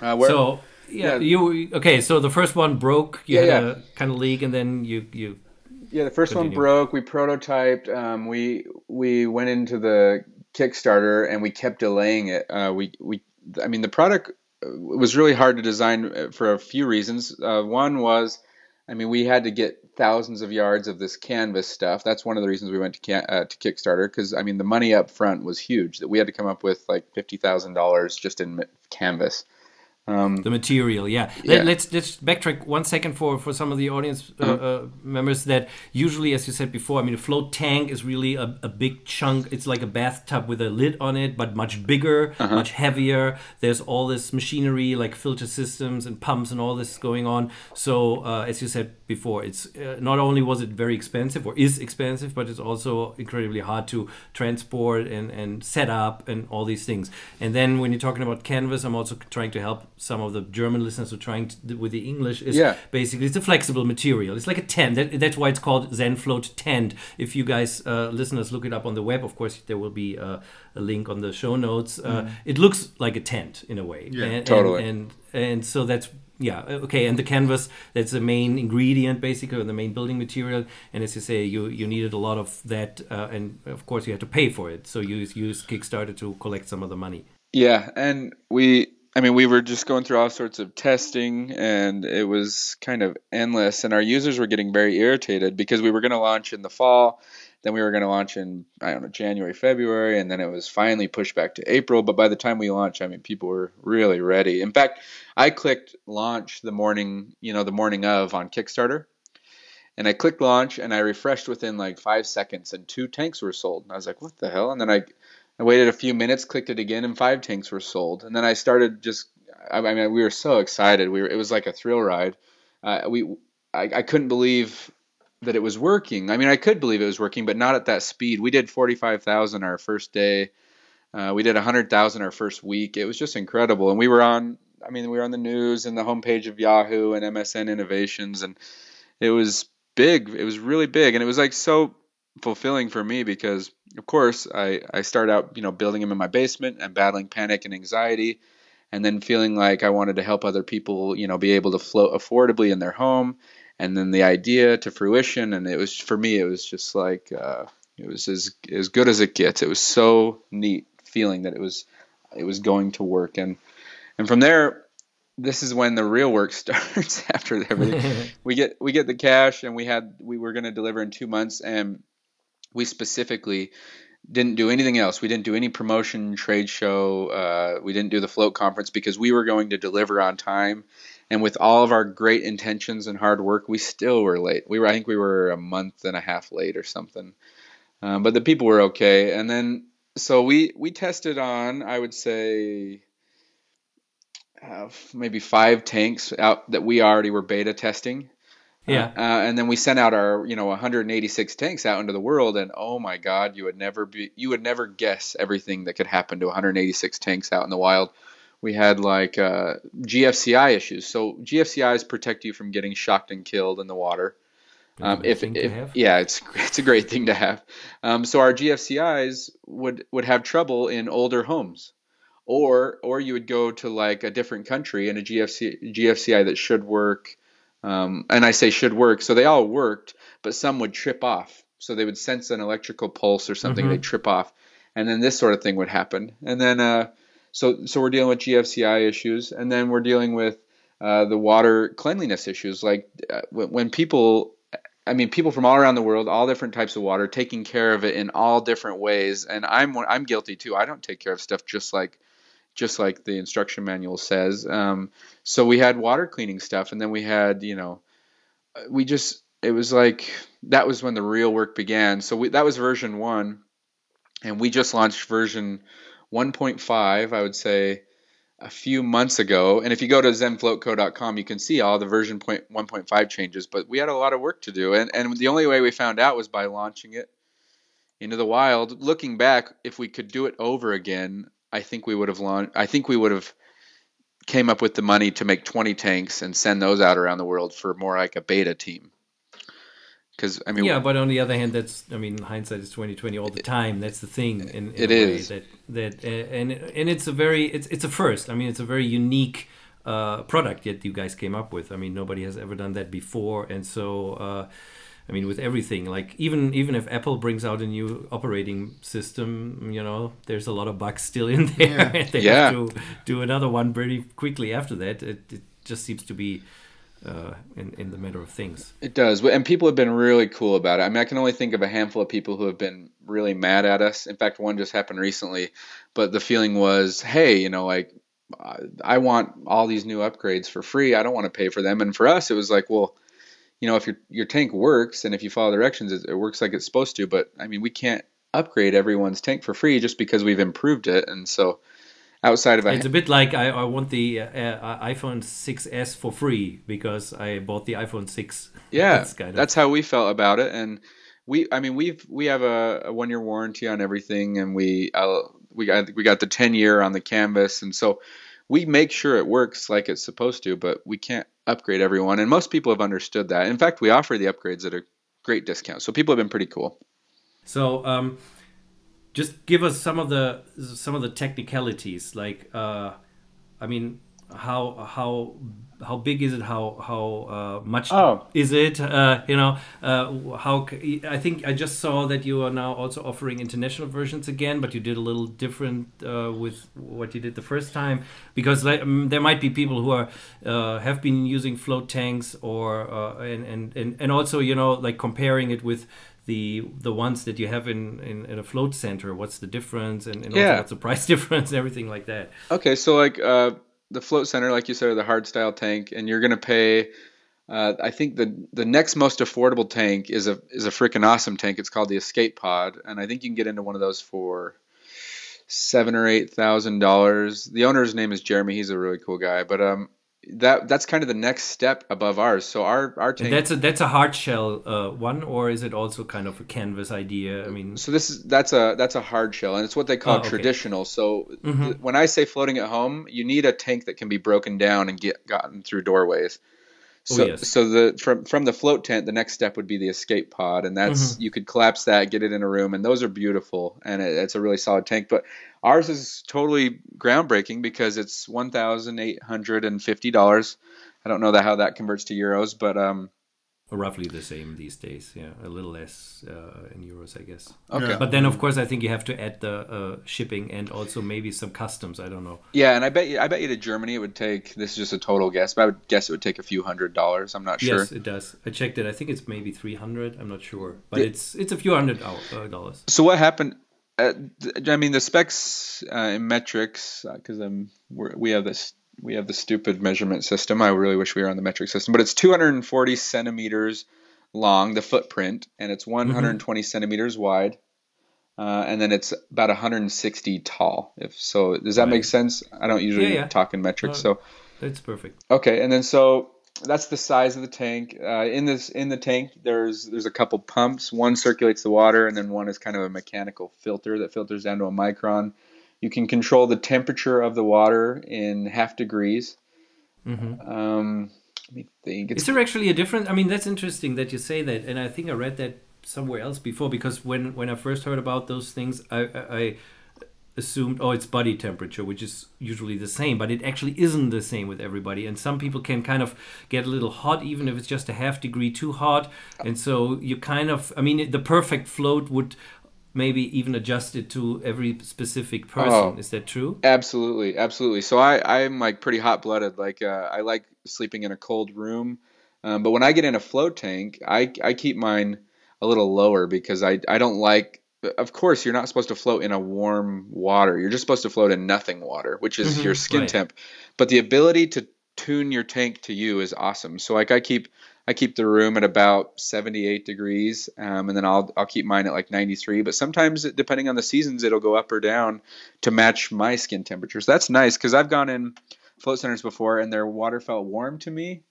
S3: Uh, where,
S1: so yeah,
S3: yeah.
S1: you okay? So the first one broke. You
S3: Yeah,
S1: had
S3: yeah.
S1: a kind of leak, and then you you
S3: Yeah, the first one broke. We prototyped. Um, we we went into the Kickstarter and we kept delaying it. Uh, we we I mean the product uh, was really hard to design uh, for a few reasons. Uh, one was, I mean, we had to get thousands of yards of this canvas stuff. That's one of the reasons we went to can, uh, to Kickstarter because I mean the money up front was huge. That we had to come up with like fifty thousand dollars just in canvas. Um,
S1: the material yeah,
S3: Yeah.
S1: Let, let's let's backtrack one second for for some of the audience uh, uh, members that usually as you said before i mean a float tank is really a, a big chunk. It's like a bathtub with a lid on it but much bigger much heavier. There's all this machinery like filter systems and pumps and all this going on. So uh, as you said before it's uh, not only was it very expensive or is expensive but it's also incredibly hard to transport and and set up and all these things. And then when you're talking about canvas i'm also trying to help some of the german listeners who are trying to, with the english is
S3: Yeah.
S1: basically it's a flexible material. It's like a tent. That, that's why it's called zen float tent. If you guys uh, listeners look it up on the web of course there will be uh, a link on the show notes. Uh, it looks like a tent in a way.
S2: Yeah,
S1: and,
S3: totally.
S1: and, and and so that's yeah uh, okay and the canvas that's the main ingredient basically or the main building material. And as you say you you needed a lot of that uh, and of course you had to pay for it. So you use kickstarter to collect some of the money.
S3: Yeah, and we, I mean, we were just going through all sorts of testing, and it was kind of endless. And our users were getting very irritated because we were going to launch in the fall, then we were going to launch in I don't know January, February, and then it was finally pushed back to April. But by the time we launched, I mean, people were really ready. In fact, I clicked launch the morning, you know, the morning of on Kickstarter. And I clicked launch and I refreshed within like five seconds and two tanks were sold. And I was like, what the hell? And then I I waited a few minutes, clicked it again, and five tanks were sold. And then I started just, I mean, we were so excited. We were, it was like a thrill ride. Uh, we, I, I couldn't believe that it was working. I mean, I could believe it was working, but not at that speed. We did 45,000 our first day. Uh, we did 100,000 our first week. It was just incredible. And we were on, I mean, we were on the news and the homepage of Yahoo and MSN Innovations. And it was big. It was really big. And it was like so fulfilling for me because of course I, I started out you know building them in my basement and battling panic and anxiety and then feeling like I wanted to help other people you know be able to float affordably in their home. And then the idea to fruition and it was for me it was just like uh, it was as as good as it gets. It was so neat feeling that it was it was going to work. And and from there this is when the real work starts after everything. We get we get the cash and we had we were going to deliver in 2 months and we specifically didn't do anything else. We didn't do any promotion, trade show. Uh, we didn't do the float conference because we were going to deliver on time. And with all of our great intentions and hard work, we still were late. We were, I think, we were a month and a half late or something. Um, but the people were okay. And then, so we we tested on, I would say, uh, maybe five tanks out that we already were beta testing.
S1: Yeah
S3: Uh, and then we sent out our, you know, 186 tanks out into the world, and oh my God, you would never be, you would never guess everything that could happen to 186 tanks out in the wild. We had like uh, GFCI issues. So GFCIs protect you from getting shocked and killed in the water. Um, if, if yeah, it's it's a great thing to have. Um, so our GFCIs would would have trouble in older homes, or or you would go to like a different country and a GFC GFCI that should work. Um, and I say should work, so they all worked, but some would trip off. So they would sense an electrical pulse or something,
S1: Mhm.
S3: they'd trip off, and then this sort of thing would happen. And then uh, so so we're dealing with GFCI issues, and then we're dealing with uh, the water cleanliness issues. Like uh, when, when people, I mean, people from all around the world, all different types of water, taking care of it in all different ways. And I'm I'm guilty too. I don't take care of stuff just like just like the instruction manual says. Um, so we had water cleaning stuff, and then we had you know, we just it was like that was when the real work began. So we, that was version one, and we just launched version 1.5. I would say a few months ago. And if you go to zenfloatco.com, you can see all the version point 1.5 changes. But we had a lot of work to do, and and the only way we found out was by launching it into the wild. Looking back, if we could do it over again, I think we would have launched. I think we would have came up with the money to make 20 tanks and send those out around the world for more like a beta team. Because I mean,
S1: yeah, but on the other hand, that's I mean, hindsight is 2020 all the time. That's the thing. In, in
S3: it is.
S1: that that uh, and and it's a very it's it's a first. I mean, it's a very unique uh, product that you guys came up with. I mean, nobody has ever done that before, and so. Uh, I mean, with everything, like even even if Apple brings out a new operating system, you know, there's a lot of bugs still in there.
S2: Yeah.
S1: and they
S3: Yeah.
S1: have to do another one pretty quickly after that. It, it just seems to be uh, in in the matter of things.
S3: It does, and people have been really cool about it. I mean, I can only think of a handful of people who have been really mad at us. In fact, one just happened recently, but the feeling was, hey, you know, like I want all these new upgrades for free. I don't want to pay for them. And for us, it was like, well, you know, if your your tank works and if you follow directions, it, it works like it's supposed to. But I mean, we can't upgrade everyone's tank for free just because we've improved it. And so, outside of a
S1: It's a bit like I, I want the uh, uh, iPhone 6s for free because I bought the iPhone 6.
S3: Yeah,
S1: That's kind of-
S3: that's how we felt about it, and we, I mean, we've we have a, a one year warranty on everything, and we uh, we got we got the ten year on the canvas, and so we make sure it works like it's supposed to, but we can't upgrade everyone, and most people have understood that. In fact, we offer the upgrades at a great discount, so people have been pretty cool.
S1: So um, just give us some of the some of the technicalities. Like, uh, I mean, how how how big is it? How how uh, much
S3: Oh.
S1: is it? Uh, you know, uh, how I think I just saw that you are now also offering international versions again, but you did a little different uh, with what you did the first time because um, there might be people who are uh, have been using float tanks or uh, and, and and and also you know like comparing it with the the ones that you have in, in, in a float center what's the difference and, and also
S3: Yeah.
S1: what's the price difference and everything like that
S3: Okay, so like uh, the float center, like you said, or the hard style tank, and you're gonna pay. Uh, I think the the next most affordable tank is a is a freaking awesome tank. It's called the Escape Pod, and I think you can get into one of those for seven or eight thousand dollars. The owner's name is Jeremy. He's a really cool guy, but um, that that's kind of the next step above ours. So our our tank.
S1: that's a that's a hard shell uh, one or is it also kind of a canvas idea i mean
S3: So this is that's a that's a hard shell, and it's what they call
S1: Oh, okay.
S3: traditional. So
S1: Mhm.
S3: th- when I say floating at home, you need a tank that can be broken down and get gotten through doorways.
S1: Oh,
S3: So
S1: yes.
S3: so the from from the float tent, the next step would be the escape pod, and that's
S1: Mm-hmm.
S3: you could collapse that, get it in a room, and those are beautiful, and it, it's a really solid tank. But ours is totally groundbreaking because it's one thousand eight hundred and fifty dollars. I don't know that how that converts to euros, but um,
S1: roughly the same these days yeah a little less uh, in euros i guess
S3: okay.
S2: Yeah.
S1: but then of course i think you have to add the uh, shipping and also maybe some customs i don't know
S3: Yeah, and I bet you, I bet you to Germany it would take. This is just a total guess, but I would guess it would take a few hundred dollars. I'm not sure.
S1: yes it does i checked it i think it's maybe 300 i'm not sure but
S3: Yeah.
S1: it's it's a few hundred uh, dollars
S3: So what happened? Uh, I mean, the specs uh, in metrics because I'm we're, we have this we have the stupid measurement system. I really wish we were on the metric system, but it's 240 centimeters long, the footprint, and it's 120 centimeters wide. Uh, and then it's about 160 tall. If so, does that
S1: Right.
S3: make sense? I don't usually
S1: Yeah, yeah.
S3: talk in metrics,
S1: No.
S3: so
S1: that's perfect
S3: Okay, and then so that's the size of the tank. Uh, in this in the tank, there's there's a couple pumps. One circulates the water, and then one is kind of a mechanical filter that filters down to a micron. You can control the temperature of the water in half degrees.
S1: Mm-hmm.
S3: Um, let me think. It's,
S1: Is there actually a difference? I mean, that's interesting that you say that, and I think I read that somewhere else before because when when I first heard about those things, I, I, I assumed oh it's body temperature, which is usually the same, but it actually isn't the same with everybody, and some people can kind of get a little hot even if it's just a half degree too hot, and so you kind of I mean the perfect float would maybe even adjust it to every specific person.
S3: Oh.
S1: Is that true?
S3: Absolutely, absolutely. So I I'm like pretty hot blooded. Like uh, I like sleeping in a cold room, um, but when I get in a float tank, I I keep mine a little lower because I I don't like. Of course, you're not supposed to float in a warm water. You're just supposed to float in nothing water, which is
S1: Mhm,
S3: your skin
S1: right.
S3: temp. But the ability to tune your tank to you is awesome. So like I keep I keep the room at about 78 degrees, um, and then I'll I'll keep mine at like 93. But sometimes, depending on the seasons, it'll go up or down to match my skin temperature. So that's nice because I've gone in float centers before, and their water felt warm to me,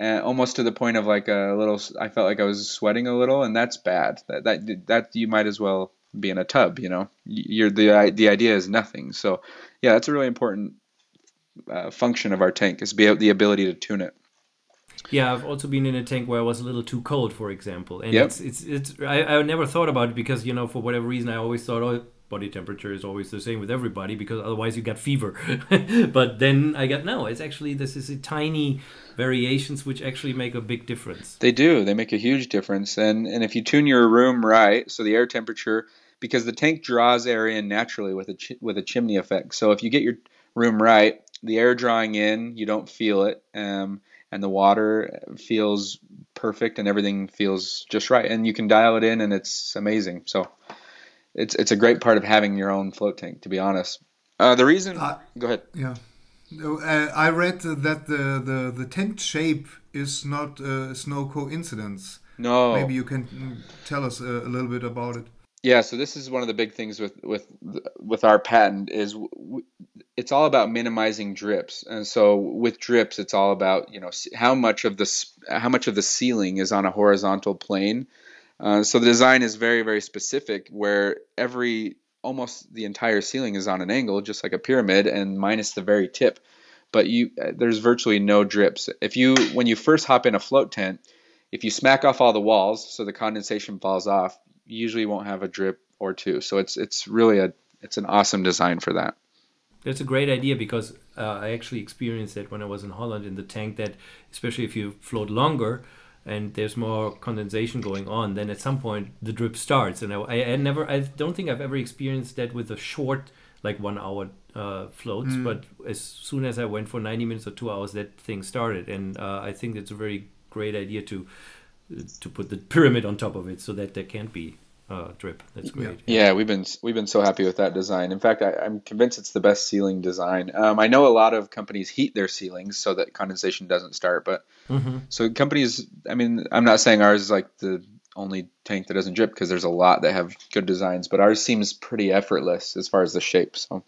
S3: uh, almost to the point of like a little. I felt like I was sweating a little, and that's bad. That that that you might as well be in a tub. You know, you're the the idea is nothing. So yeah, that's a really important uh, function of our tank is be the ability to tune it.
S1: Yeah, I've also been in a tank where I was a little too cold, for example, and
S3: Yep.
S1: it's it's it's. I, I never thought about it because you know for whatever reason I always thought oh body temperature is always the same with everybody because otherwise you get fever. but then I got no, it's actually this is a tiny variations which actually make a big difference.
S3: They do. They make a huge difference. And and if you tune your room right, so the air temperature, because the tank draws air in naturally with a with a chimney effect. So if you get your room right, the air drawing in, you don't feel it, um, and the water feels perfect, and everything feels just right. And you can dial it in, and it's amazing. So it's it's a great part of having your own float tank. To be honest, uh, the reason.
S2: Uh,
S3: go ahead.
S2: Yeah. Uh, I read that the, the, the tent shape is not uh, is no coincidence.
S3: No.
S2: Maybe you can mm, tell us a, a little bit about it.
S3: Yeah, so this is one of the big things with with with our patent is w- it's all about minimizing drips, and so with drips, it's all about you know how much of the how much of the ceiling is on a horizontal plane. Uh, so the design is very very specific, where every almost the entire ceiling is on an angle, just like a pyramid, and minus the very tip. But you uh, there's virtually no drips. If you when you first hop in a float tent, if you smack off all the walls so the condensation falls off, usually won't have a drip or two. So it's it's really a it's an awesome design for that.
S1: That's a great idea because uh, I actually experienced that when I was in Holland in the tank. That especially if you float longer and there's more condensation going on, then at some point the drip starts. And I, I, I never, I don't think I've ever experienced that with a short, like one hour uh, floats. But as soon as I went for 90 minutes or two hours, that thing started. And uh, I think it's a very great idea to to put the pyramid on top of it so that there can't be uh, drip. That's great.
S3: Yeah, we've been we've been so happy with that design. In fact, I, I'm convinced it's the best ceiling design. Um, I know a lot of companies heat their ceilings so that condensation doesn't start, but
S1: hmm
S3: so companies. I mean, I'm not saying ours is like the only tank that doesn't drip because there's a lot that have good designs, but ours seems pretty effortless as far as the shape. So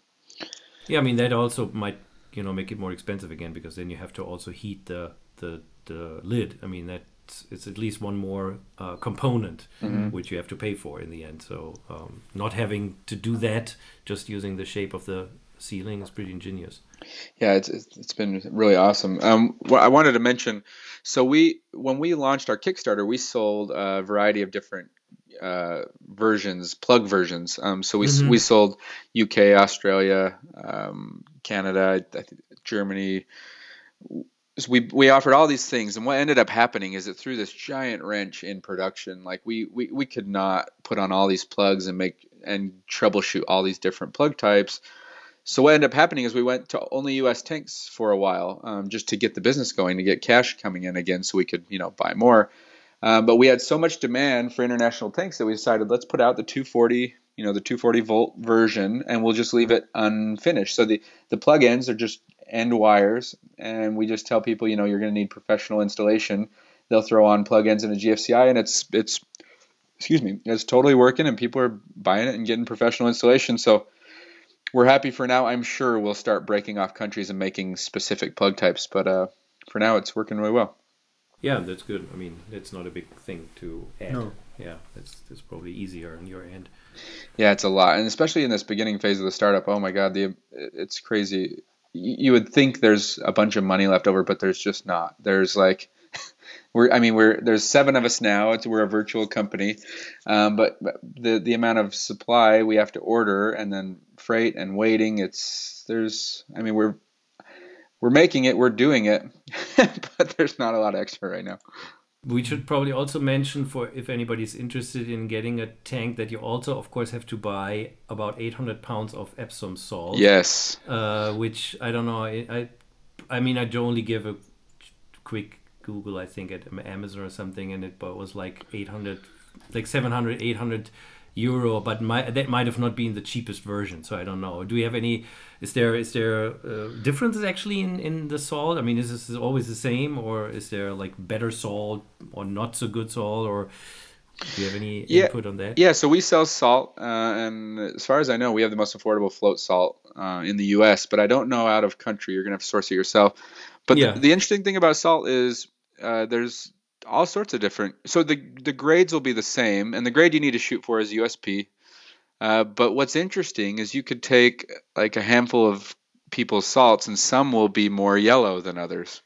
S1: Yeah, I mean that also might you know make it more expensive again because then you have to also heat the the, the lid. I mean that's it's at least one more uh, component which you have to pay for in the end. So um, not having to do that, just using the shape of the ceiling is pretty ingenious.
S3: Yeah, it's it's it's been really awesome. Um, what I wanted to mention, so we when we launched our Kickstarter, we sold a variety of different uh, versions, plug versions. Um, so we s
S1: Mhm.
S3: we sold UK, Australia, um, Canada, I think Germany. So we we offered all these things, and what ended up happening is it threw this giant wrench in production. Like we we we could not put on all these plugs and make and troubleshoot all these different plug types. So what ended up happening is we went to only U.S. tanks for a while, um, just to get the business going, to get cash coming in again, so we could, you know, buy more. Um, but we had so much demand for international tanks that we decided let's put out the 240, you know, the 240 volt version, and we'll just leave it unfinished. So the the plug ends are just end wires, and we just tell people, you know, you're going to need professional installation. They'll throw on plug ends in a GFCI, and it's it's excuse me, it's totally working, and people are buying it and getting professional installation. So we're happy for now. I'm sure we'll start breaking off countries and making specific plug types, but uh, for now it's working really well.
S1: Yeah, that's good. I mean, it's not a big thing to add.
S2: No.
S1: Yeah, that's that's probably easier on your end.
S3: Yeah, it's a lot, and especially in this beginning phase of the startup. Oh my God, the it's crazy. You would think there's a bunch of money left over, but there's just not. There's like, we're I mean we're there's seven of us now. It's we're a virtual company, um, but, but the the amount of supply we have to order and then freight and waiting. It's there's I mean we're we're making it, we're doing it, but there's not a lot extra right now.
S1: We should probably also mention for if anybody's interested in getting a tank that you also, of course, have to buy about 800 pounds of Epsom salt.
S3: Yes.
S1: Uh, which I don't know. I, I, I mean, I'd only give a quick Google, I think, at Amazon or something, and it was like 800, like 700, 800 euro, but my, that might have not been the cheapest version. So I don't know. Do we have any? Is there is there uh, differences actually in in the salt? I mean, is this always the same, or is there like better salt or not so good salt, or do you have any
S3: Yeah.
S1: input on that?
S3: Yeah, so we sell salt, uh, and as far as I know, we have the most affordable float salt uh, in the U.S. But I don't know out of country. You're gonna have to source it yourself. But
S1: Yeah.
S3: the, the interesting thing about salt is uh, there's all sorts of different. So the the grades will be the same, and the grade you need to shoot for is USP. Uh, but what's interesting is you could take like a handful of people's salts, and some will be more yellow than others.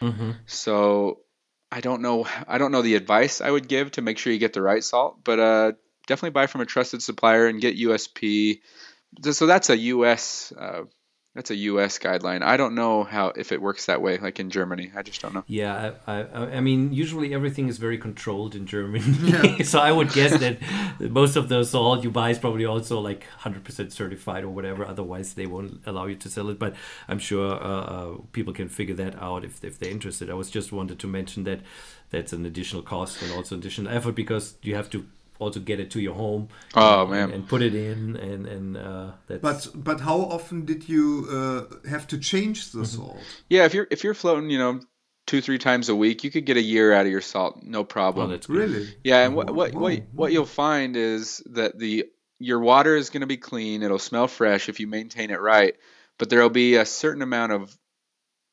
S1: Mm-hmm.
S3: So I don't know. I don't know the advice I would give to make sure you get the right salt, but uh, definitely buy from a trusted supplier and get USP. So that's a US. Uh, that's a US guideline. I don't know how if it works that way, like in Germany. I just don't know.
S1: Yeah, I, I, I mean, usually everything is very controlled in Germany. yeah. so I would guess that most of the salt you buy is probably also like 100% certified or whatever. Otherwise, they won't allow you to sell it. But I'm sure uh, uh, people can figure that out if, if they're interested. I was just wanted to mention that that's an additional cost and also additional effort because you have to also get it to your home.
S3: Oh,
S1: know,
S3: man.
S1: And, and put it in, and and uh, that's.
S2: But but how often did you uh, have to change the
S1: Mm-hmm.
S2: salt?
S3: Yeah, if you're if you're floating, you know, two three times a week, you could get a year out of your salt, no
S1: oh,
S3: problem.
S1: that's good.
S2: Really?
S3: Yeah, and what what
S2: Whoa,
S3: what, what you'll find is that the your water is going to be clean. It'll smell fresh if you maintain it right, but there'll be a certain amount of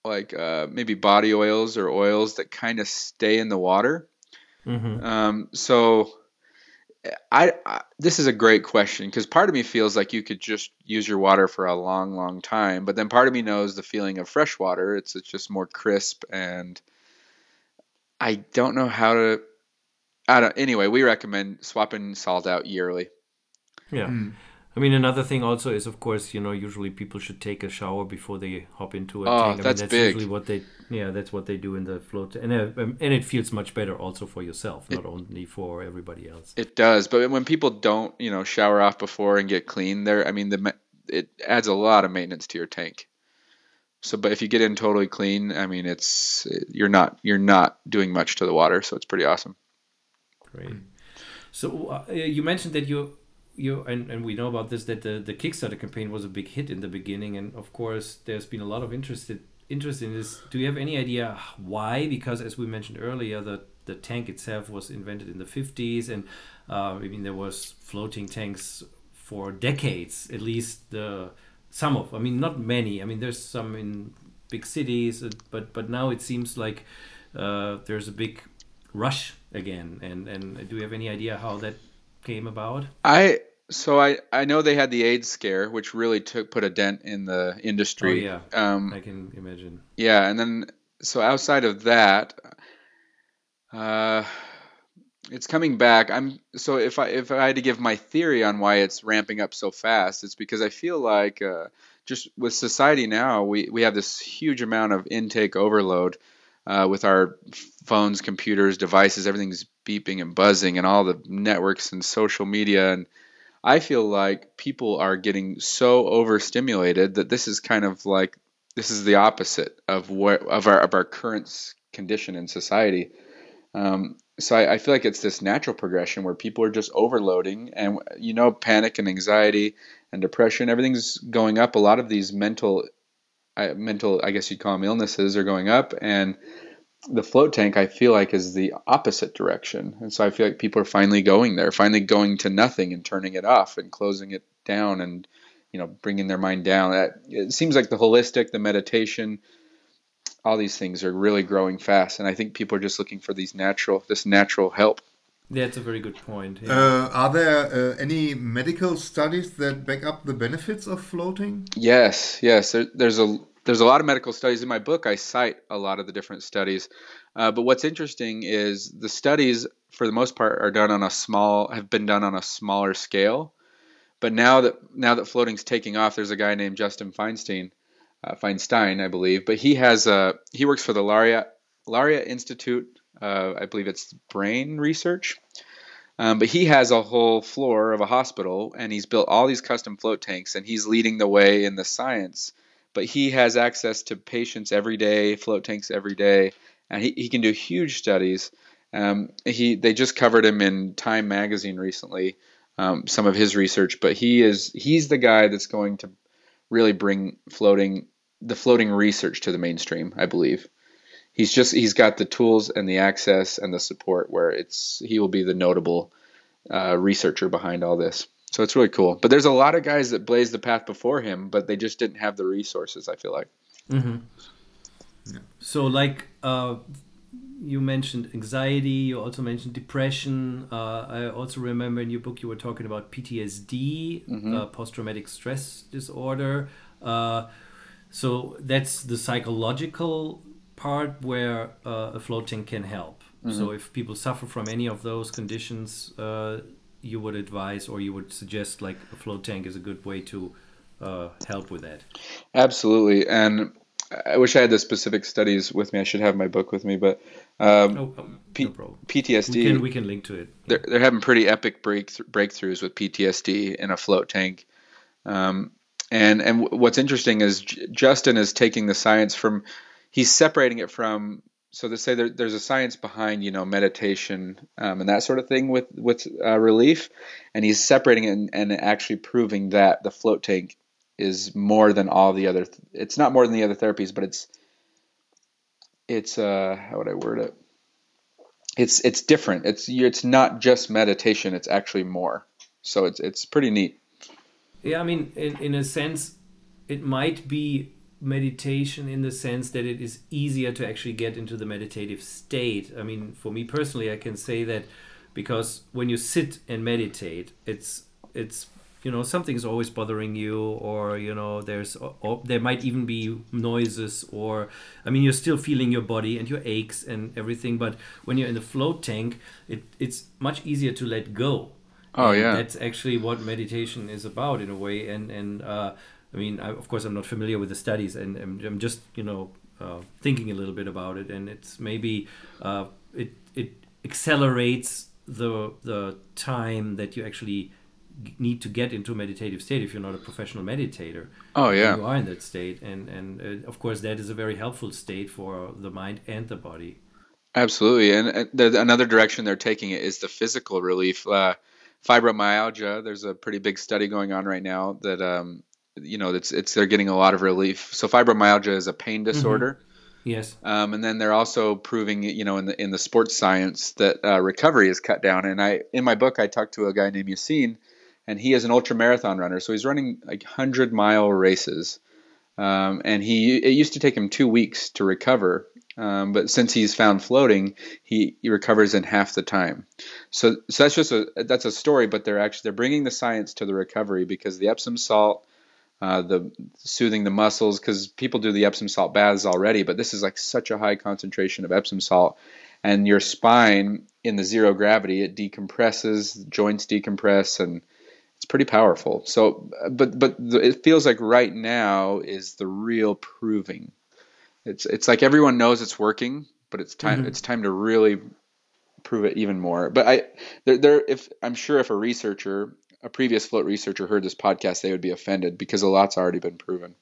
S3: like uh, maybe body oils or oils that kind of stay in the water.
S1: Mm-hmm.
S3: Um, so I, I this is a great question because part of me feels like you could just use your water for a long, long time, but then part of me knows the feeling of fresh water. It's it's just more crisp and I don't know how to. I don't. Anyway, we recommend swapping salt out yearly.
S1: Yeah.
S2: Hmm.
S1: I mean, another thing also is, of course, you know, usually people should take a shower before they hop into a
S3: Oh,
S1: tank. I
S3: that's
S1: mean, that's
S3: big.
S1: usually what they, yeah, that's what they do in the float, and uh, um, and it feels much better also for yourself, not only for everybody else.
S3: It does, but when people don't, you know, shower off before and get clean, there, I mean, the it adds a lot of maintenance to your tank. So, but if you get in totally clean, I mean, it's you're not you're not doing much to the water, so it's pretty awesome.
S1: Great. So uh, you mentioned that you you and, and we know about this that the, the Kickstarter campaign was a big hit in the beginning, and of course there's been a lot of interest interest in this. Do you have any idea why? Because as we mentioned earlier, the the tank itself was invented in the 50s, and uh, I mean there was floating tanks for decades, at least the some of. I mean not many. I mean there's some in big cities, uh, but but now it seems like uh, there's a big rush again. And and do you have any idea how that came about?
S3: I so I I know they had the AIDS scare, which really took put a dent in the industry.
S1: Oh,
S3: Um,
S1: I can imagine.
S3: Yeah, and then so outside of that, uh, it's coming back. I'm so if I if I had to give my theory on why it's ramping up so fast, it's because I feel like uh, just with society now, we we have this huge amount of intake overload uh, with our phones, computers, devices. Everything's beeping and buzzing, and all the networks and social media and I feel like people are getting so overstimulated that this is kind of like this is the opposite of what of our of our current condition in society. Um, so I, I feel like it's this natural progression where people are just overloading, and you know, panic and anxiety and depression, everything's going up. A lot of these mental, uh, mental, I guess you'd call them illnesses, are going up, and the float tank I feel like is the opposite direction. And so I feel like people are finally going there, finally going to nothing and turning it off and closing it down and you know bringing their mind down. That it seems like the holistic, the meditation, all these things are really growing fast and I think people are just looking for these natural this natural help.
S1: That's a very good point. yeah.
S2: Uh, are there uh, any medical studies that back up the benefits of floating?
S3: Yes, yes. There, there's a there's a lot of medical studies in my book. I cite a lot of the different studies, uh, but what's interesting is the studies, for the most part, are done on a small have been done on a smaller scale. But now that now that floating's taking off, there's a guy named Justin Feinstein, uh, Feinstein, I believe. But he has a he works for the Laureate Laureate Institute. Uh, I believe it's brain research. Um, but he has a whole floor of a hospital, and he's built all these custom float tanks, and he's leading the way in the science. But he has access to patients every day, float tanks every day, and he, he can do huge studies. Um, he they just covered him in Time magazine recently um, some of his research, but he is he's the guy that's going to really bring floating the floating research to the mainstream. I believe he's just he's got the tools and the access and the support where it's he will be the notable uh, researcher behind all this. So it's really cool. But there's a lot of guys that blazed the path before him, but they just didn't have the resources. I feel like.
S1: Mm-hmm. Yeah. So like uh, you mentioned anxiety. You also mentioned depression. Uh, I also remember in your book you were talking about PTSD, mm-hmm. uh, post-traumatic stress disorder. Uh, so that's the psychological part where uh, a floating can help. Mm-hmm. So if people suffer from any of those conditions, uh, you would advise or you would suggest like a float tank is a good way to uh, help with that.
S3: Absolutely, and I wish I had the specific studies with me. I should have my book with me, but um, oh, oh, P- no PTSD.
S1: We can, we can, link to it.
S3: They're, they're having pretty epic break breakthroughs with PTSD in a float tank. Um, and and what's interesting is Justin is taking the science from, he's separating it from. So they say there, there's a science behind you know meditation um, and that sort of thing with with uh, relief, and he's separating it and, and actually proving that the float tank is more than all the other. Th- it's not more than the other therapies, but it's it's uh how would I word it? It's it's different. It's it's not just meditation. It's actually more. So it's it's pretty neat.
S1: Yeah, I mean, in in a sense, it might be meditation in the sense that it is easier to actually get into the meditative state. I mean, for me personally, I can say that because when you sit and meditate, it's it's you know something's always bothering you or you know there's or there might even be noises or i mean you're still feeling your body and your aches and everything but when you're in the float tank it, it's much easier to let go.
S3: Oh and yeah.
S1: that's actually what meditation is about in a way. And and uh, i mean I, of course i'm not familiar with the studies and i'm, I'm just you know uh, thinking a little bit about it and it's maybe uh, it it accelerates the the time that you actually need to get into a meditative state if you're not a professional meditator.
S3: Oh yeah,
S1: you are in that state, and and uh, of course that is a very helpful state for the mind and the body.
S3: Absolutely, and the, another direction they're taking it is the physical relief. Uh, fibromyalgia. There's a pretty big study going on right now that um, you know it's it's they're getting a lot of relief. So fibromyalgia is a pain mm-hmm. disorder. Mm-hmm.
S1: Yes.
S3: Um, and then they're also proving, you know, in the in the sports science that uh, recovery is cut down. And I, in my book, I talked to a guy named Yassine, and he is an ultra marathon runner. So he's running like hundred mile races, um, and he it used to take him two weeks to recover. Um, but since he's found floating, he, he recovers in half the time. So, so that's just a that's a story. But they're actually they're bringing the science to the recovery because the Epsom salt, uh, the soothing the muscles, because people do the Epsom salt baths already, but this is like such a high concentration of Epsom salt, and your spine in the zero gravity it decompresses, joints decompress, and it's pretty powerful. So, but but the, it feels like right now is the real proving. It's it's like everyone knows it's working, but it's time mm-hmm. it's time to really prove it even more. But I there, there if I'm sure if a researcher, a previous float researcher heard this podcast, they would be offended because a lot's already been proven.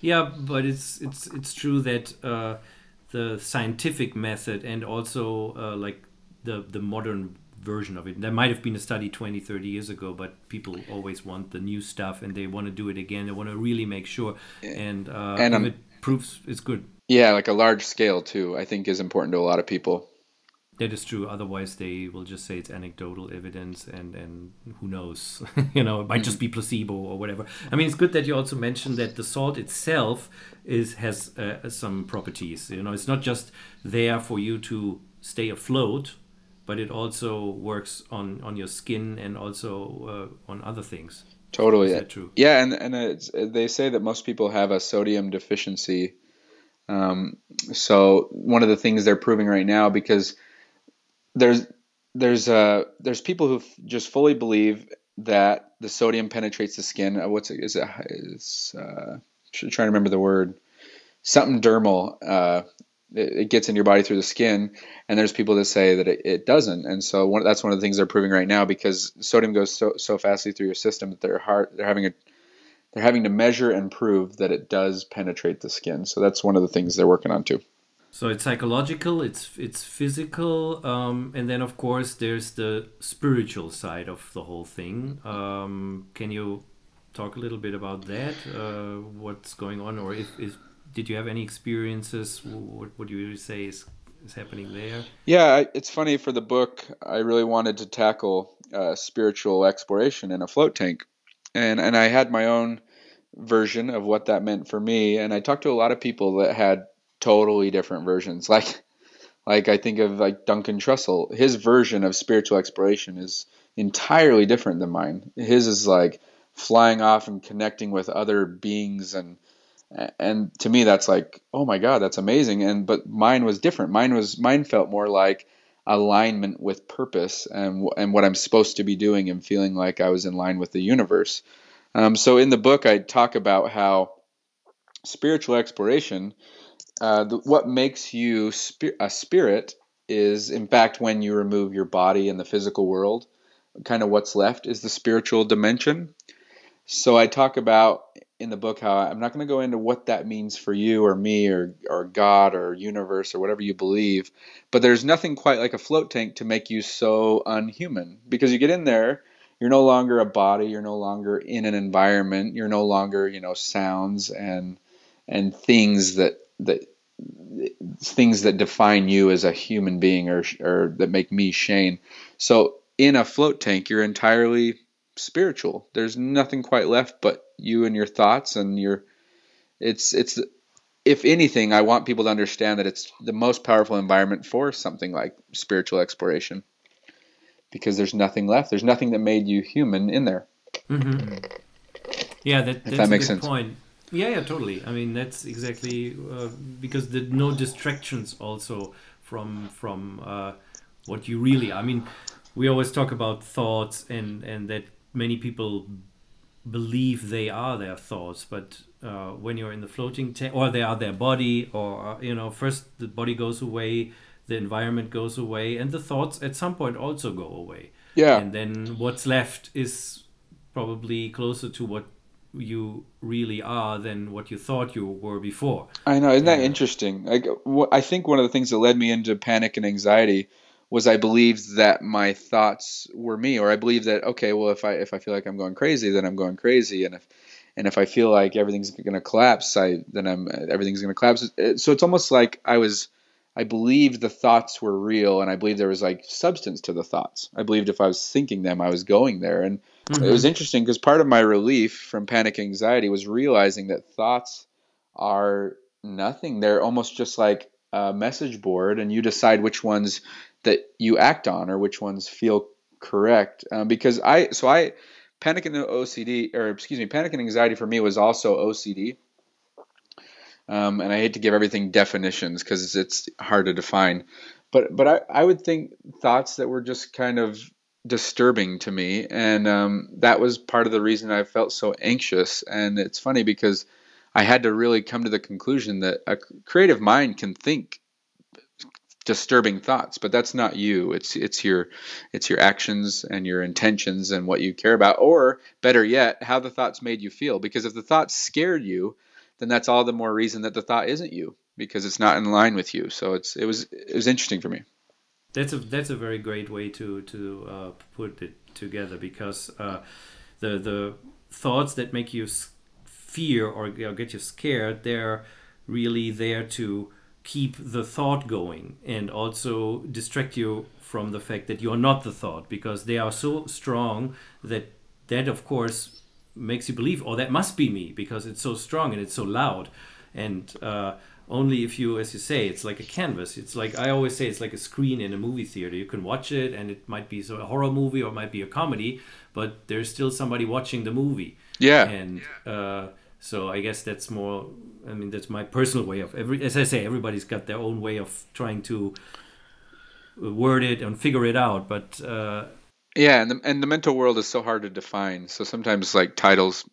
S1: Yeah, but it's it's it's true that uh, the scientific method and also uh, like the the modern version of it. There might have been a study 20, 30 years ago, but people always want the new stuff and they want to do it again. They want to really make sure. And, uh, and um, it proves it's good.
S3: Yeah, like a large scale too, I think is important to a lot of people.
S1: That is true. Otherwise, they will just say it's anecdotal evidence, and and who knows? you know, it might just be placebo or whatever. I mean, it's good that you also mentioned that the salt itself is has uh, some properties. You know, it's not just there for you to stay afloat but it also works on on your skin and also uh, on other things.
S3: Totally. Is that true? Yeah, and and they say that most people have a sodium deficiency. Um, so one of the things they're proving right now because there's there's uh there's people who just fully believe that the sodium penetrates the skin. Uh, what's it? Is it? Is uh, trying to remember the word. Something dermal. Uh, it, gets in your body through the skin, and there's people that say that it, it doesn't. And so one, that's one of the things they're proving right now because sodium goes so so fastly through your system that they're hard, they're having a they're having to measure and prove that it does penetrate the skin. So that's one of the things they're working on too.
S1: So it's psychological, it's it's physical, um, and then of course there's the spiritual side of the whole thing. Um, can you talk a little bit about that? Uh, what's going on, or if, if did you have any experiences? What would you say is is happening there?
S3: Yeah, it's funny for the book. I really wanted to tackle uh, spiritual exploration in a float tank, and and I had my own version of what that meant for me. And I talked to a lot of people that had totally different versions. Like like I think of like Duncan Trussell, his version of spiritual exploration is entirely different than mine. His is like flying off and connecting with other beings and and to me that's like oh my god that's amazing and but mine was different mine was mine felt more like alignment with purpose and and what I'm supposed to be doing and feeling like I was in line with the universe um, so in the book I talk about how spiritual exploration uh, the, what makes you spi- a spirit is, in fact, when you remove your body and the physical world, kind of what's left is the spiritual dimension. So I talk about in the book how I'm not going to go into what that means for you or me or, or God or universe or whatever you believe, but there's nothing quite like a float tank to make you so unhuman because you get in there, you're no longer a body, you're no longer in an environment, you're no longer, you know, sounds and and things that that things that define you as a human being or, or that make me Shane. So in a float tank, you're entirely spiritual. There's nothing quite left but you and your thoughts and your. It's it's if anything, I want people to understand that it's the most powerful environment for something like spiritual exploration, because there's nothing left. There's nothing that made you human in there.
S1: Mm-hmm. Yeah, that, that's
S3: that
S1: a
S3: makes
S1: good
S3: sense.
S1: point. Yeah, yeah, totally. I mean, that's exactly uh, because the no distractions also from from uh, what you really. I mean, we always talk about thoughts and and that many people believe they are their thoughts, but uh, when you're in the floating tank, or they are their body, or uh, you know, first the body goes away, the environment goes away, and the thoughts at some point also go away.
S3: Yeah.
S1: And then what's left is probably closer to what you really are than what you thought you were before.
S3: I know, isn't that
S1: Yeah.
S3: interesting? Like, wh- I think one of the things that led me into panic and anxiety was I believed that my thoughts were me, or I believed that okay, well, if I if I feel like I'm going crazy, then I'm going crazy, and if and if I feel like everything's going to collapse, I then I'm everything's going to collapse. Uh, so it's almost like I was. I believed the thoughts were real, and I believed there was like substance to the thoughts. I believed if I was thinking them, I was going there, and it was interesting because part of my relief from panic anxiety was realizing that thoughts are nothing. They're almost just like a message board, and you decide which ones that you act on or which ones feel correct. Um, because I, so I, panic and OCD, or excuse me, panic and anxiety for me was also OCD. Um, and I hate to give everything definitions because it's hard to define, but but I, I would think thoughts that were just kind of disturbing to me, and um, that was part of the reason I felt so anxious. And it's funny because I had to really come to the conclusion that a creative mind can think disturbing thoughts, but that's not you. It's it's your it's your actions and your intentions and what you care about, or better yet, how the thoughts made you feel. Because if the thoughts scared you, then that's all the more reason that the thought isn't you because it's not in line with you. So it's it was it was interesting for me.
S1: That's a that's a very great way to to uh, put it together because uh, the the thoughts that make you fear or, get you scared they're really there to keep the thought going and also distract you from the fact that you're not the thought because they are so strong that that of course makes you believe oh that must be me because it's so strong and it's so loud. And uh, only if you as you say it's like a canvas it's like i always say it's like a screen in a movie theater you can watch it and it might be so a horror movie or it might be a comedy but there's still somebody watching the movie
S3: Yeah.
S1: and uh, so i guess that's more i mean that's my personal way of every as i say everybody's got their own way of trying to word it and figure it out but uh,
S3: Yeah, and the, and the mental world is so hard to define. So sometimes like titles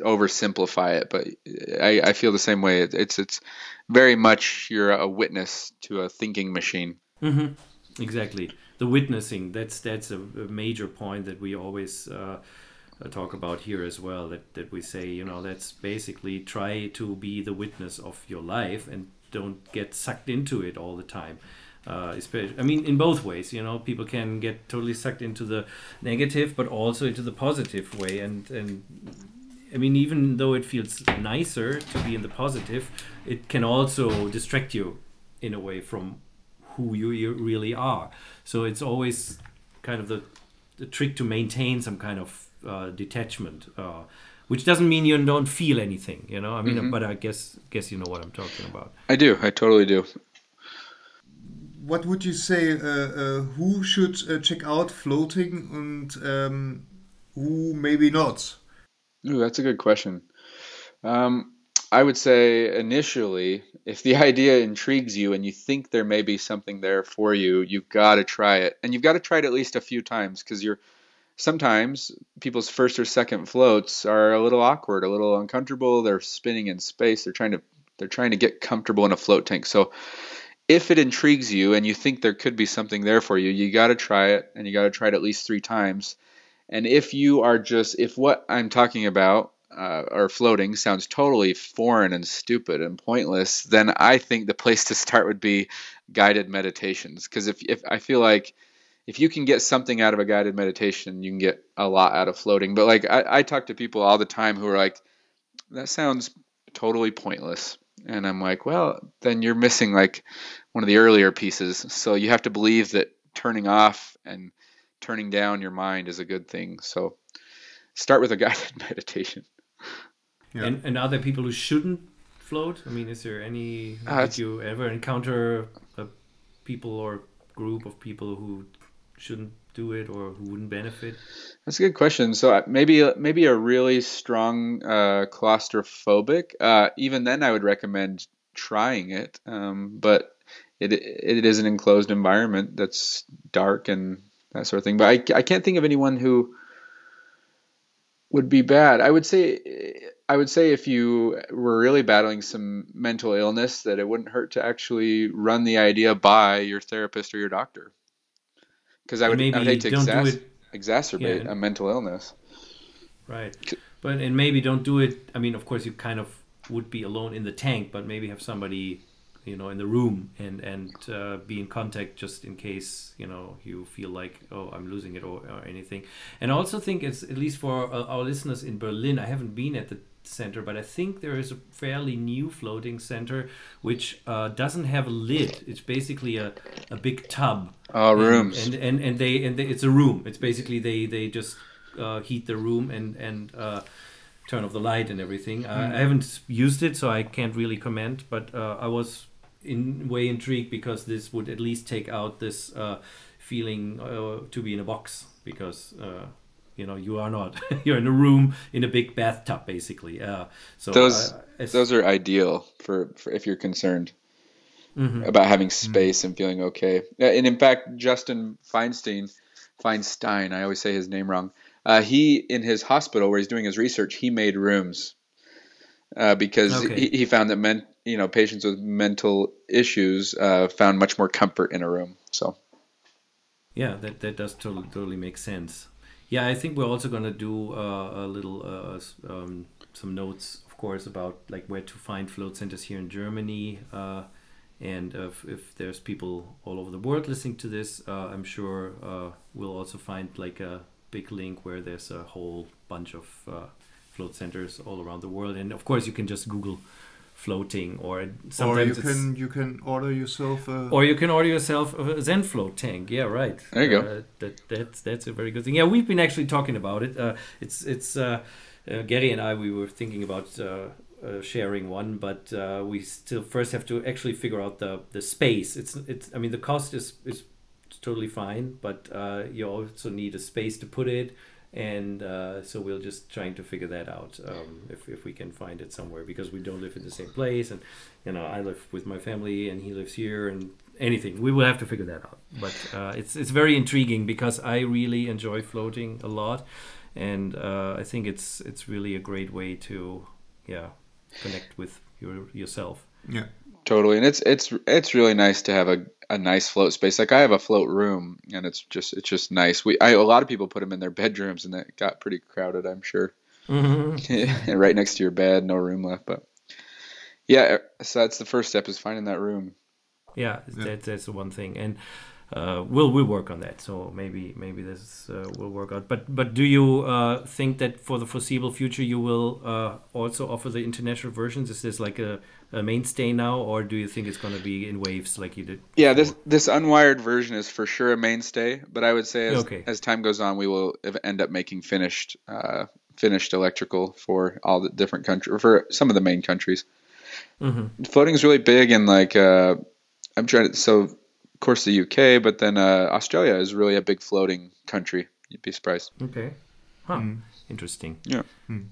S3: oversimplify it, but I, I feel the same way. It, it's it's very much you're a witness to a thinking machine.
S1: hmm Exactly. The witnessing, that's that's a, a major point that we always uh, uh, talk about here as well. That, that we say, you know, that's basically try to be the witness of your life and don't get sucked into it all the time. Uh, especially, I mean, in both ways, you know, people can get totally sucked into the negative, but also into the positive way. And and I mean, even though it feels nicer to be in the positive, it can also distract you in a way from who you, you really are. So it's always kind of the, the trick to maintain some kind of uh, detachment. Uh, which doesn't mean you don't feel anything, you know. I mean, mm-hmm. but I guess guess you know what I'm talking about.
S3: I do. I totally do
S2: what would you say? Uh, uh, who should uh, check out floating and um, who maybe not?
S3: Ooh, that's a good question. Um, I would say initially, if the idea intrigues you and you think there may be something there for you, you've got to try it, and you've got to try it at least a few times because you're sometimes people's first or second floats are a little awkward, a little uncomfortable. They're spinning in space. They're trying to they're trying to get comfortable in a float tank. So if it intrigues you and you think there could be something there for you, you got to try it and you got to try it at least three times. And if you are just, if what I'm talking about uh, or floating sounds totally foreign and stupid and pointless, then I think the place to start would be guided meditations. Because if, if I feel like if you can get something out of a guided meditation, you can get a lot out of floating. But like I, I talk to people all the time who are like, that sounds totally pointless and I'm like, well, then you're missing like one of the earlier pieces. So you have to believe that turning off and turning down your mind is a good thing. So start with a guided meditation.
S1: Yeah. And, and are there people who shouldn't float? I mean, is there any? Uh, did you ever encounter a people or group of people who shouldn't do it or who wouldn't benefit?
S3: That's a good question. So uh, maybe maybe a really strong uh, claustrophobic. Uh, even then, I would recommend trying it. Um, but it it is an enclosed environment that's dark and that sort of thing. But I I can't think of anyone who would be bad. I would say I would say if you were really battling some mental illness, that it wouldn't hurt to actually run the idea by your therapist or your doctor because I would, I would hate to exas- exacerbate yeah, a mental illness.
S1: Right, but and maybe don't do it. I mean, of course, you kind of would be alone in the tank, but maybe have somebody, you know, in the room and and uh, be in contact just in case you know you feel like oh I'm losing it or, or anything. And I also think it's at least for uh, our listeners in Berlin. I haven't been at the center, but I think there is a fairly new floating center which uh, doesn't have a lid. It's basically a, a big tub.
S3: Oh, rooms.
S1: And, and and they and they, it's a room. It's basically they they just uh, heat the room and and uh, turn off the light and everything. Mm. I haven't used it, so I can't really comment. But uh, I was in way intrigued because this would at least take out this uh, feeling uh, to be in a box because you know you are not you're in a room in a big bathtub basically uh, so
S3: those uh, those are ideal for, for if you're concerned mm-hmm. about having mm-hmm. space mm-hmm. and feeling okay and in fact justin feinstein feinstein i always say his name wrong uh, he in his hospital where he's doing his research he made rooms uh, because okay. he, he, found that men you know patients with mental issues uh, found much more comfort in a room so
S1: yeah that, that does totally, totally make sense yeah, I think we're also gonna do uh, a little uh, um, some notes, of course, about like where to find float centers here in Germany, uh, and if, if there's people all over the world listening to this, uh, I'm sure uh, we'll also find like a big link where there's a whole bunch of uh, float centers all around the world, and of course you can just Google floating or
S2: sometimes or you can you can order yourself a
S1: or you can order yourself a Zen float tank. Yeah right.
S3: There you uh, go
S1: that that's that's a very good thing. Yeah we've been actually talking about it. Uh, it's it's uh, uh Gerry and I we were thinking about uh, uh, sharing one but we still first have to actually figure out the the space. It's it's I mean the cost is is totally fine but you also need a space to put it and uh, so we're just trying to figure that out um, if, if we can find it somewhere because we don't live in the same place and you know I live with my family and he lives here and anything. We will have to figure that out. But uh, it's it's very intriguing because I really enjoy floating a lot. And uh, I think it's it's really a great way to yeah connect with your yourself.
S2: Yeah
S3: totally and it's it's it's really nice to have a a nice float space. Like I have a float room, and it's just it's just nice. We I, a lot of people put them in their bedrooms, and it got pretty crowded. I'm sure. Mm-hmm. and right next to your bed, no room left. But Yeah, so that's the first step is finding that room.
S1: Yeah, That, that's the one thing, and uh, we'll we'll work on that. So maybe maybe this uh, will work out. But but do you uh, think that for the foreseeable future you will uh, also offer the international versions? Is this like a, a mainstay now, or do you think it's going to be in waves like you did?
S3: Yeah, this this unwired version is for sure a mainstay. But I would say as,
S1: Okay.
S3: as time goes on, we will end up making finished uh, finished electrical for all the different countries for some of the main countries.
S1: Mm-hmm.
S3: Floating is really big and like uh, I'm trying to so of course the UK, but then uh, Australia is really a big floating country. You'd be surprised.
S1: Okay. Huh. Interesting.
S3: Yeah. Mm.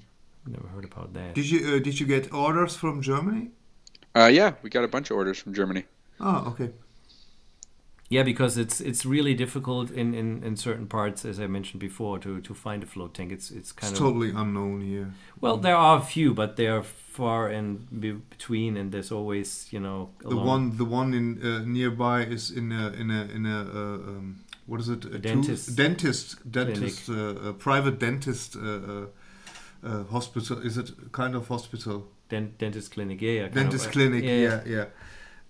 S1: Never heard about that.
S2: Did you uh, did you get orders from Germany?
S3: Uh, yeah, we got a bunch of orders from Germany.
S2: Oh, okay.
S1: Yeah, because it's it's really difficult in, in, in certain parts, as I mentioned before, to, to find a float tank. It's it's kind
S2: It's
S1: of
S2: totally unknown here.
S1: well, there are a few, but they are far and be between, and there's always you know a
S2: The
S1: long-
S2: one the one in uh, nearby is in a in a in a uh, um, what is it? A
S1: dentist
S2: dentist dentist uh, a private dentist uh, uh, uh, hospital. Is it kind of hospital?
S1: Dent, dentist clinic. Yeah, yeah, kind
S2: dentist
S1: of, uh,
S2: clinic.
S1: yeah,
S2: Yeah, yeah.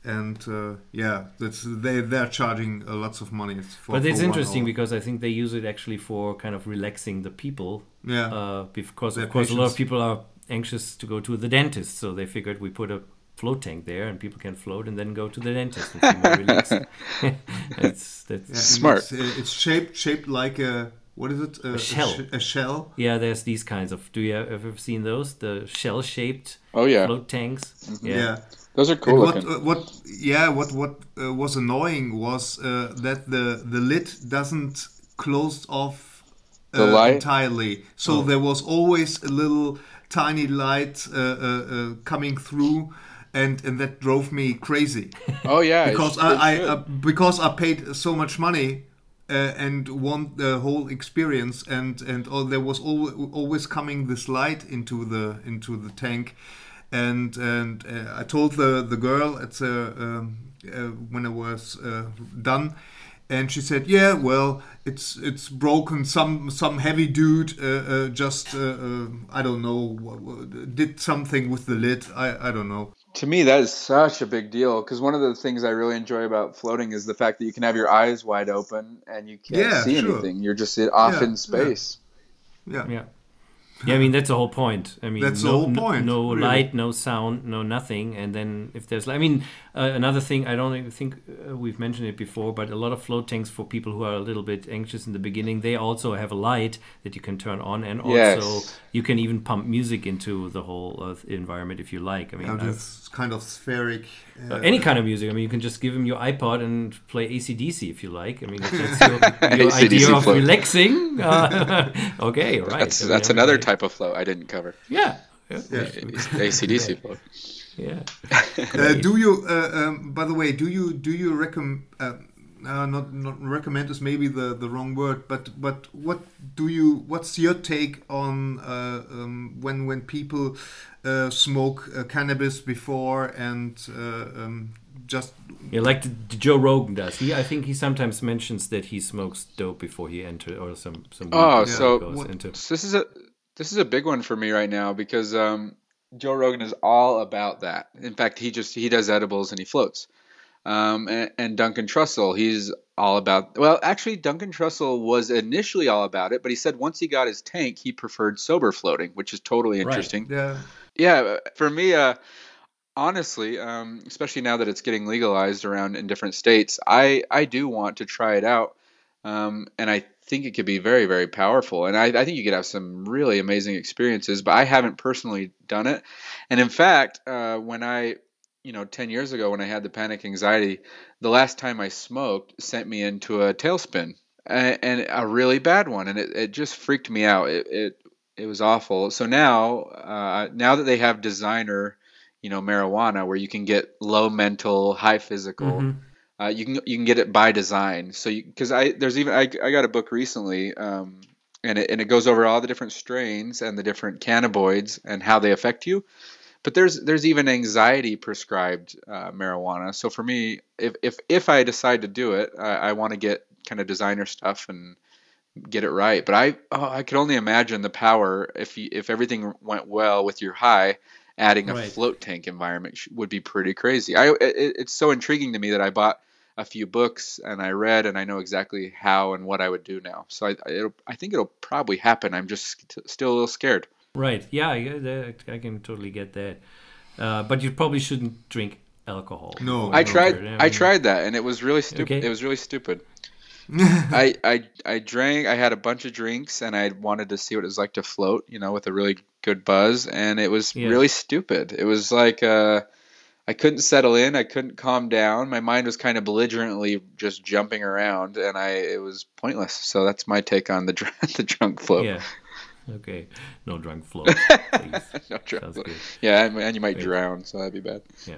S2: And uh, yeah, that's they they're charging uh, lots of money for.
S1: But it's
S2: for one
S1: interesting
S2: hour.
S1: because I think they use it actually for kind of relaxing the people.
S2: yeah,
S1: Uh, because
S2: Their
S1: of course a lot of people are anxious to go to the dentist, so they figured we put a float tank there and people can float and then go to the dentist and feel more relaxed. that's that's
S2: yeah,
S3: Smart.
S2: It's, it's shaped shaped like a what is it? A,
S1: shell.
S2: sh- a shell.
S1: Yeah, there's these kinds of. Do you have ever seen those? The shell-shaped
S3: Oh yeah,
S1: float tanks.
S2: Yeah. yeah.
S3: those are cool
S2: what
S3: looking.
S2: uh, what yeah what what uh, was annoying was uh, that the the lid doesn't close off uh,
S3: The light?
S2: entirely. So
S1: Oh.
S2: there was always a little tiny light uh, uh, uh, coming through, and and that drove me crazy
S3: oh yeah,
S2: because
S3: sh- it
S2: I, I uh, because I paid so much money. Uh, and want the whole experience, and and oh, there was al- always coming this light into the into the tank, and and uh, I told the the girl at um, uh, when I was uh, done, and she said, "Yeah, well, it's it's broken. Some some heavy dude uh, uh, just I don't know did something with the lid. I I don't know.
S3: To me, that is such a big deal because one of the things I really enjoy about floating is the fact that you can have your eyes wide open and you can't
S2: Yeah,
S3: see
S2: sure.
S3: anything. You're just off
S2: Yeah,
S3: in space.
S2: Yeah,
S1: Yeah. Yeah, I mean that's the whole point. I mean,
S2: That's the
S1: no,
S2: whole point,
S1: No,
S2: really.
S1: light, no sound, no nothing, and then if there's, I mean, uh, another thing I don't even think uh, we've mentioned it before, but a lot of float tanks for people who are a little bit anxious in the beginning, they also have a light that you can turn on, and also
S3: Yes.
S1: you can even pump music into the whole uh, environment if you like. I mean,
S2: yeah
S1: I've-
S2: this kind of spheric.
S1: uh, any kind of music. I mean, you can just give him your iPod and play AC/DC if you like. I mean, if that's your, your idea of
S3: float.
S1: relaxing. Uh, okay, right.
S3: That's
S1: I
S3: that's another type of flow I didn't cover.
S1: Yeah. Yeah.
S2: Yeah.
S3: AC/DC float.
S1: yeah.
S2: Uh, do you, uh, um, by the way, do you do you recommend? Uh, not not recommend is maybe the, the wrong word, but but what do you? What's your take on uh, um, when when people uh, smoke uh, cannabis before and uh, um, just
S1: Yeah, like the, the Joe Rogan does. He, I think he sometimes mentions that he smokes dope before he enters, or some some.
S3: Oh,
S1: before
S3: so
S1: goes
S2: what-
S1: into.
S3: So this is a this is a big one for me right now because um, Joe Rogan is all about that. In fact, he just he does edibles and he floats. Um, and, and Duncan Trussell, he's all about. Well, actually, Duncan Trussell was initially all about it, but he said once he got his tank, he preferred sober floating, which is totally
S1: Right.
S3: interesting.
S2: yeah
S3: Yeah, for me, uh, honestly, um, especially now that it's getting legalized around in different states, I I do want to try it out, um, and I think it could be very very powerful, and I, I think you could have some really amazing experiences. But I haven't personally done it, and in fact, uh, when I you know 10 years ago when I had the panic anxiety, the last time I smoked sent me into a tailspin, and, and a really bad one, and it, it just freaked me out. It, it it was awful. So now, uh, now that they have designer, you know, marijuana where you can get low mental, high physical,
S1: Mhm.
S3: uh, you can you can get it by design. So because I there's even I, I got a book recently, um, and it and it goes over all the different strains and the different cannabinoids and how they affect you. But there's there's even anxiety prescribed uh, marijuana. So for me, if if if I decide to do it, I, I want to get kind of designer stuff and get it right. But I oh, I could only imagine the power if you, if everything went well with your high, adding a
S1: Right.
S3: float tank environment would be pretty crazy. I it, it's so intriguing to me that I bought a few books and I read and I know exactly how and what I would do now. So I it'll, I think it'll probably happen. I'm just st- still a little scared.
S1: Right. Yeah, I, I can totally get that. Uh, but you probably shouldn't drink alcohol.
S2: No.
S3: I tried
S1: I
S3: I tried that and it was really stupid.
S1: Okay.
S3: It was really stupid. I, I I drank. I had a bunch of drinks, and I wanted to see what it was like to float, you know, with a really good buzz. And it was
S1: Yeah.
S3: really stupid. It was like uh, I couldn't settle in. I couldn't calm down. My mind was kind of belligerently just jumping around, and I it was pointless. So that's my take on the dr- the drunk float.
S1: Yeah. Okay. No drunk float.
S3: no drunk float. Yeah, and, and you might
S1: Great.
S3: drown, so that'd be bad.
S1: Yeah.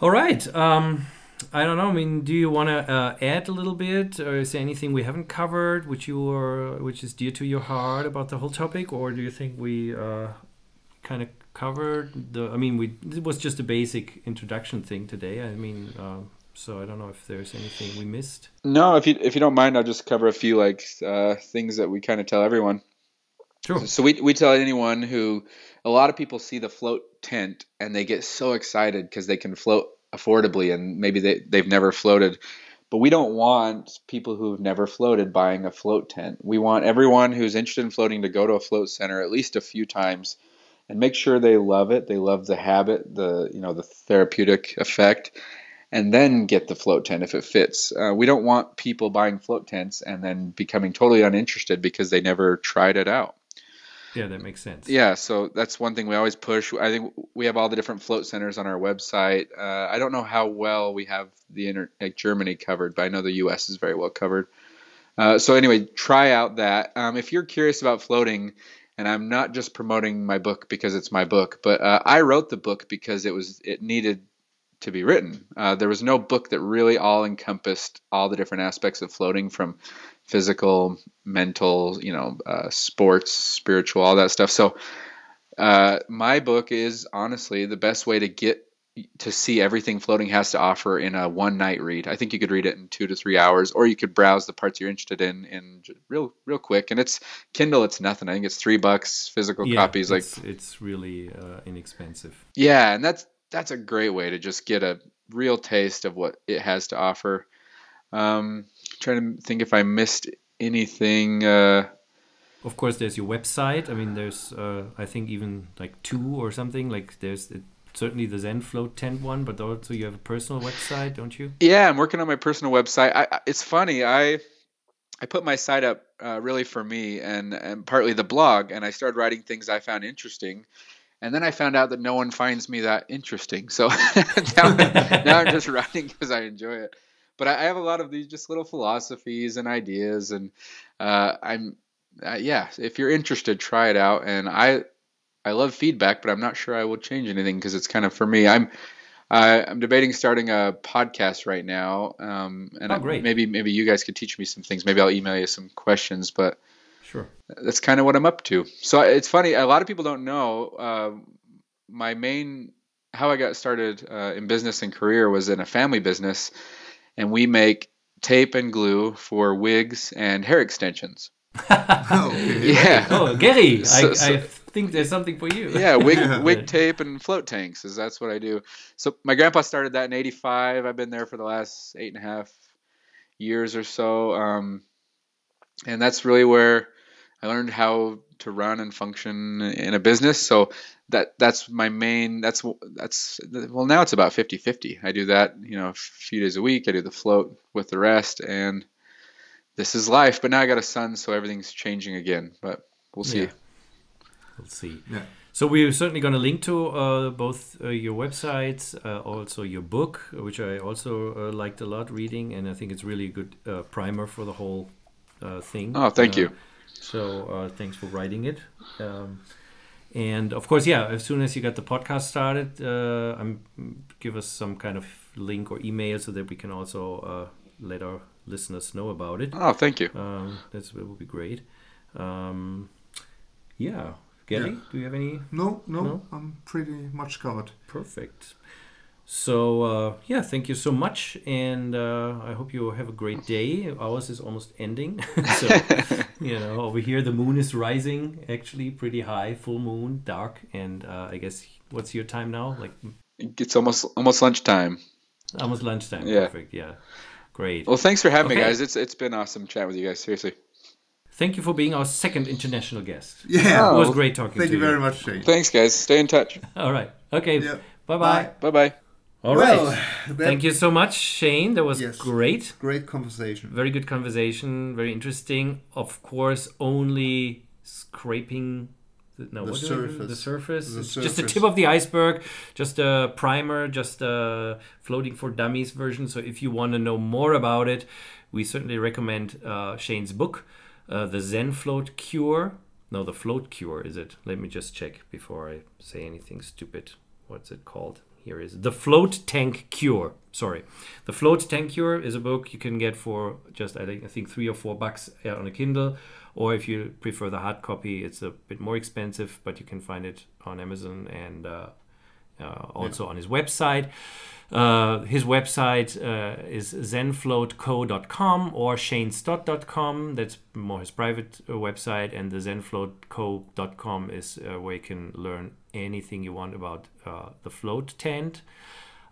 S1: All right. Um, I don't know. I mean, do you want to uh, add a little bit, or is there anything we haven't covered, which you are, which is dear to your heart about the whole topic, or do you think we uh, kind of covered the? I mean, we it was just a basic introduction thing today. I mean, um, so I don't know if there's anything we missed.
S3: No, if you if you don't mind, I'll just cover a few like uh, things that we kind of tell everyone.
S1: Sure.
S3: So we we tell anyone who a lot of people see the float tent and they get so excited because they can float affordably and maybe they they've never floated. But we don't want people who've never floated buying a float tent. We want everyone who's interested in floating to go to a float center at least a few times and make sure they love it. They love the habit, the you know the therapeutic effect, and then get the float tent if it fits. Uh, we don't want people buying float tents and then becoming totally uninterested because they never tried it out.
S1: Yeah, that makes sense.
S3: Yeah, so that's one thing we always push. I think we have all the different float centers on our website. Uh, I don't know how well we have the inter- like Germany covered, but I know the U.S. is very well covered. Uh, so anyway, try out that. Um, if you're curious about floating, and I'm not just promoting my book because it's my book, but uh, I wrote the book because it was it needed to be written. Uh, there was no book that really all encompassed all the different aspects of floating from physical, mental, you know, uh, sports, spiritual, all that stuff. So uh, my book is honestly the best way to get to see everything floating has to offer in a one night read. I think you could read it in two to three hours, or you could browse the parts you're interested in in real real quick. And it's Kindle. It's nothing. I think it's three bucks. Physical
S1: Yeah,
S3: copies like
S1: it's, it's really uh, inexpensive.
S3: yeah, and that's that's a great way to just get a real taste of what it has to offer. Um, trying to think if I missed anything. Uh,
S1: Of course, there's your website. I mean, there's uh, I think even like two or something. Like there's it, certainly the Zen Float tent one, but also you have a personal website, don't you?
S3: yeah, I'm working on my personal website. I, I- it's funny. I I put my site up uh, really for me and and partly the blog, and I started writing things I found interesting. And then I found out that no one finds me that interesting. So now, now I'm just writing because I enjoy it. But I, I have a lot of these just little philosophies and ideas, and uh, I'm uh, yeah. If you're interested, try it out. And I I love feedback, but I'm not sure I will change anything because it's kind of for me. I'm I, I'm debating starting a podcast right now, um, and
S1: Oh,
S3: I-
S1: great.
S3: maybe maybe you guys could teach me some things. Maybe I'll email you some questions, but
S1: Sure.
S3: that's kind of what I'm up to. So it's funny. A lot of people don't know uh, my main how I got started uh, in business and career was in a family business, and we make tape and glue for wigs and hair extensions.
S2: okay.
S3: Yeah.
S1: Oh, Gerry,
S3: So-
S1: I,
S3: so-
S1: I think there's something for you.
S3: yeah, wig wig tape and float tanks is that's what I do. So my grandpa started that in '85. I've been there for the last eight and a half years or so, um, and that's really where I learned how to run and function in a business. So that that's my main. That's that's well now it's about 50-50. I do that you know a few days a week. I do the float with the rest, and this is life. But now I got a son, so everything's changing again. But we'll see.
S1: Yeah. We'll see.
S2: Yeah.
S1: So we're certainly going to link to uh, both uh, your websites, uh, also your book, which I also uh, liked a lot reading, and I think it's really a good uh, primer for the whole uh, thing.
S3: Oh, thank you.
S1: So uh, thanks for writing it. Um, and of course, yeah, as soon as you got the podcast started, uh, I'm give us some kind of link or email so that we can also uh, let our listeners know about it.
S3: Oh, thank you.
S1: Um, that's that would be great. Um, yeah, Gerry,
S2: Yeah.
S1: do you have any?
S2: No, no,
S1: No?
S2: I'm pretty much covered.
S1: Perfect. So uh, yeah, thank you so much, and uh, I hope you have a great day. Ours is almost ending, so you know over here the moon is rising, actually pretty high, full moon, dark, and uh, I guess what's your time now? Like
S3: It's almost almost lunchtime.
S1: almost lunchtime.
S3: Yeah.
S1: Perfect. Yeah, great.
S3: Well, thanks for having me, guys. It's it's been awesome chatting with you guys. Seriously.
S1: Thank you for being our second international guest.
S2: Yeah.
S1: It was
S3: Oh,
S1: great talking
S2: Thank
S1: to
S2: you Thank you very much, Shane.
S3: Thanks, guys. Stay in touch.
S1: All right. Okay.
S2: Yeah.
S1: Bye bye.
S3: Bye bye.
S1: All right.
S2: well, that,
S1: Thank you so much, Shane. That was
S2: Yes.
S1: great.
S2: Great conversation.
S1: Very good conversation. Very interesting. Of course, only scraping the, no,
S2: The
S1: what do I do?
S2: surface.
S1: The surface.
S2: The
S1: It's just the tip of the iceberg. Just a primer. Just a floating for dummies version. So if you want to know more about it, we certainly recommend uh, Shane's book, uh, The Zen Float Cure. No, the Float Cure is it? Let me just check before I say anything stupid. What's it called? Here is The Float Tank Cure. Sorry. The Float Tank Cure is a book you can get for just, I think, I think three or four bucks uh, on a Kindle. Or if you prefer the hard copy, it's a bit more expensive, but you can find it on Amazon and uh, uh, also on his website. Uh, his website uh, is zenfloatco.com or shanestott.com. That's more his private uh, website, and the zenfloatco.com is uh, where you can learn anything you want about uh, the float tent.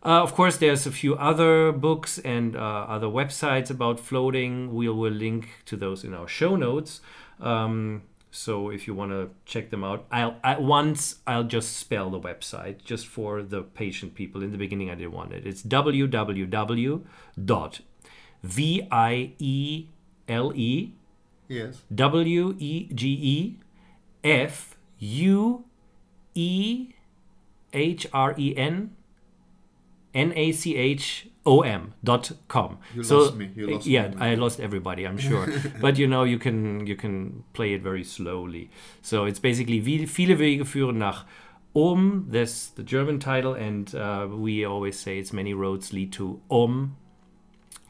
S1: Uh, of course, there's a few other books and uh, other websites about floating. We will link to those in our show notes. Um, so if you want to check them out, I'll at once I'll just spell the website just for the patient people. In the beginning, I didn't want it. It's www dot v i e l e
S2: Yes.
S1: w e g e f u e h r e n n a c h o m dot com.
S2: You lost me. You lost
S1: yeah,
S2: with
S1: I lost everybody. I'm sure, but you know you can you can play it very slowly. So it's basically wie viele Wege führen nach Om. That's the German title, and uh, we always say it's many roads lead to Om.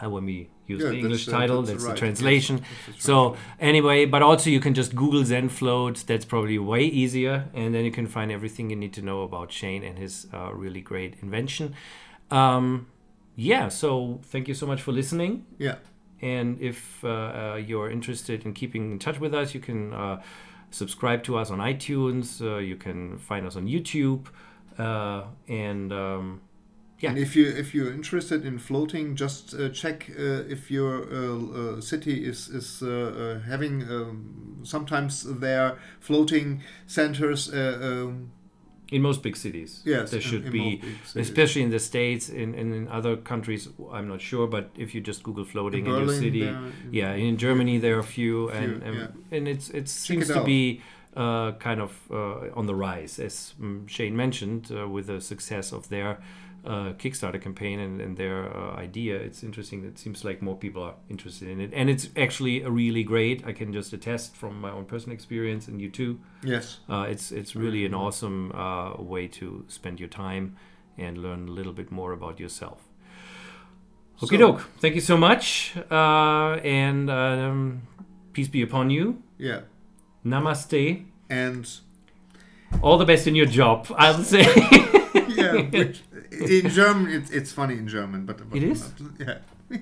S1: Uh, when we use
S2: Yeah,
S1: the English
S2: that's, uh,
S1: title,
S2: that's
S1: that's, the translation.
S2: Yes, that's
S1: so anyway, but also you can just Google Zen Float. That's probably way easier, and then you can find everything you need to know about Shane and his uh, really great invention. Um, yeah, so thank you so much for listening.
S2: Yeah.
S1: And if uh, uh, you're interested in keeping in touch with us, you can uh, subscribe to us on iTunes. Uh, you can find us on YouTube, uh, and um, Yeah.
S2: And if you if you're interested in floating, just uh, check uh, if your uh, uh, city is is uh, uh, having. Um, sometimes there are floating centers. Uh, um,
S1: in most big cities,
S2: yes,
S1: there should
S2: in
S1: be,
S2: most big cities.
S1: especially in the states. In, in in other countries, I'm not sure, but if you just Google floating in, your
S2: Berlin,
S1: city,
S2: there-
S1: yeah, in Germany there are a few, and
S2: Few,
S1: and,
S2: yeah.
S1: and it's it seems
S2: it
S1: to
S2: out.
S1: be uh, kind of uh, on the rise, as um, Shane mentioned, uh, with the success of their uh, Kickstarter campaign and, and their uh, idea. It's interesting. It seems like more people are interested in it, and it's actually a really great. I can just attest from my own personal experience, and you too.
S2: Yes.
S1: Uh, it's it's really an awesome uh, way to spend your time and learn a little bit more about yourself. Okay,
S2: So-
S1: doke. Thank you so much, uh, and um, peace be upon you.
S2: Yeah.
S1: Namaste.
S2: And
S1: All the best in your job. I'll say.
S2: yeah, which, in German, it's, it's funny in German, but, but
S1: It is?
S2: Yeah.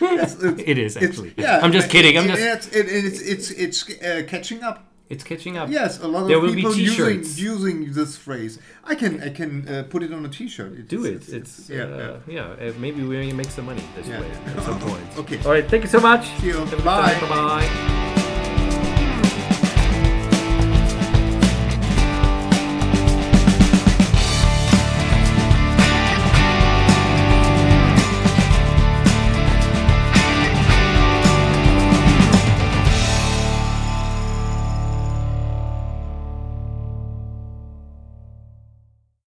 S2: It's- it's-
S1: it is actually.
S2: yeah,
S1: I'm just kidding. I'm just.
S2: It's, it, it's it's it's uh, catching up.
S1: It's catching up.
S2: Yes, a lot
S1: There
S2: of
S1: will be
S2: people using
S1: t-shirts.
S2: using this phrase. I can I can uh, put it on a T-shirt. It's,
S1: Do it. It's,
S2: yeah,
S1: uh, yeah. uh, maybe we make some money this
S2: Yeah.
S1: way at some point.
S2: Okay.
S1: All right. Thank you so much.
S2: See you.
S1: Have a good time. Bye bye.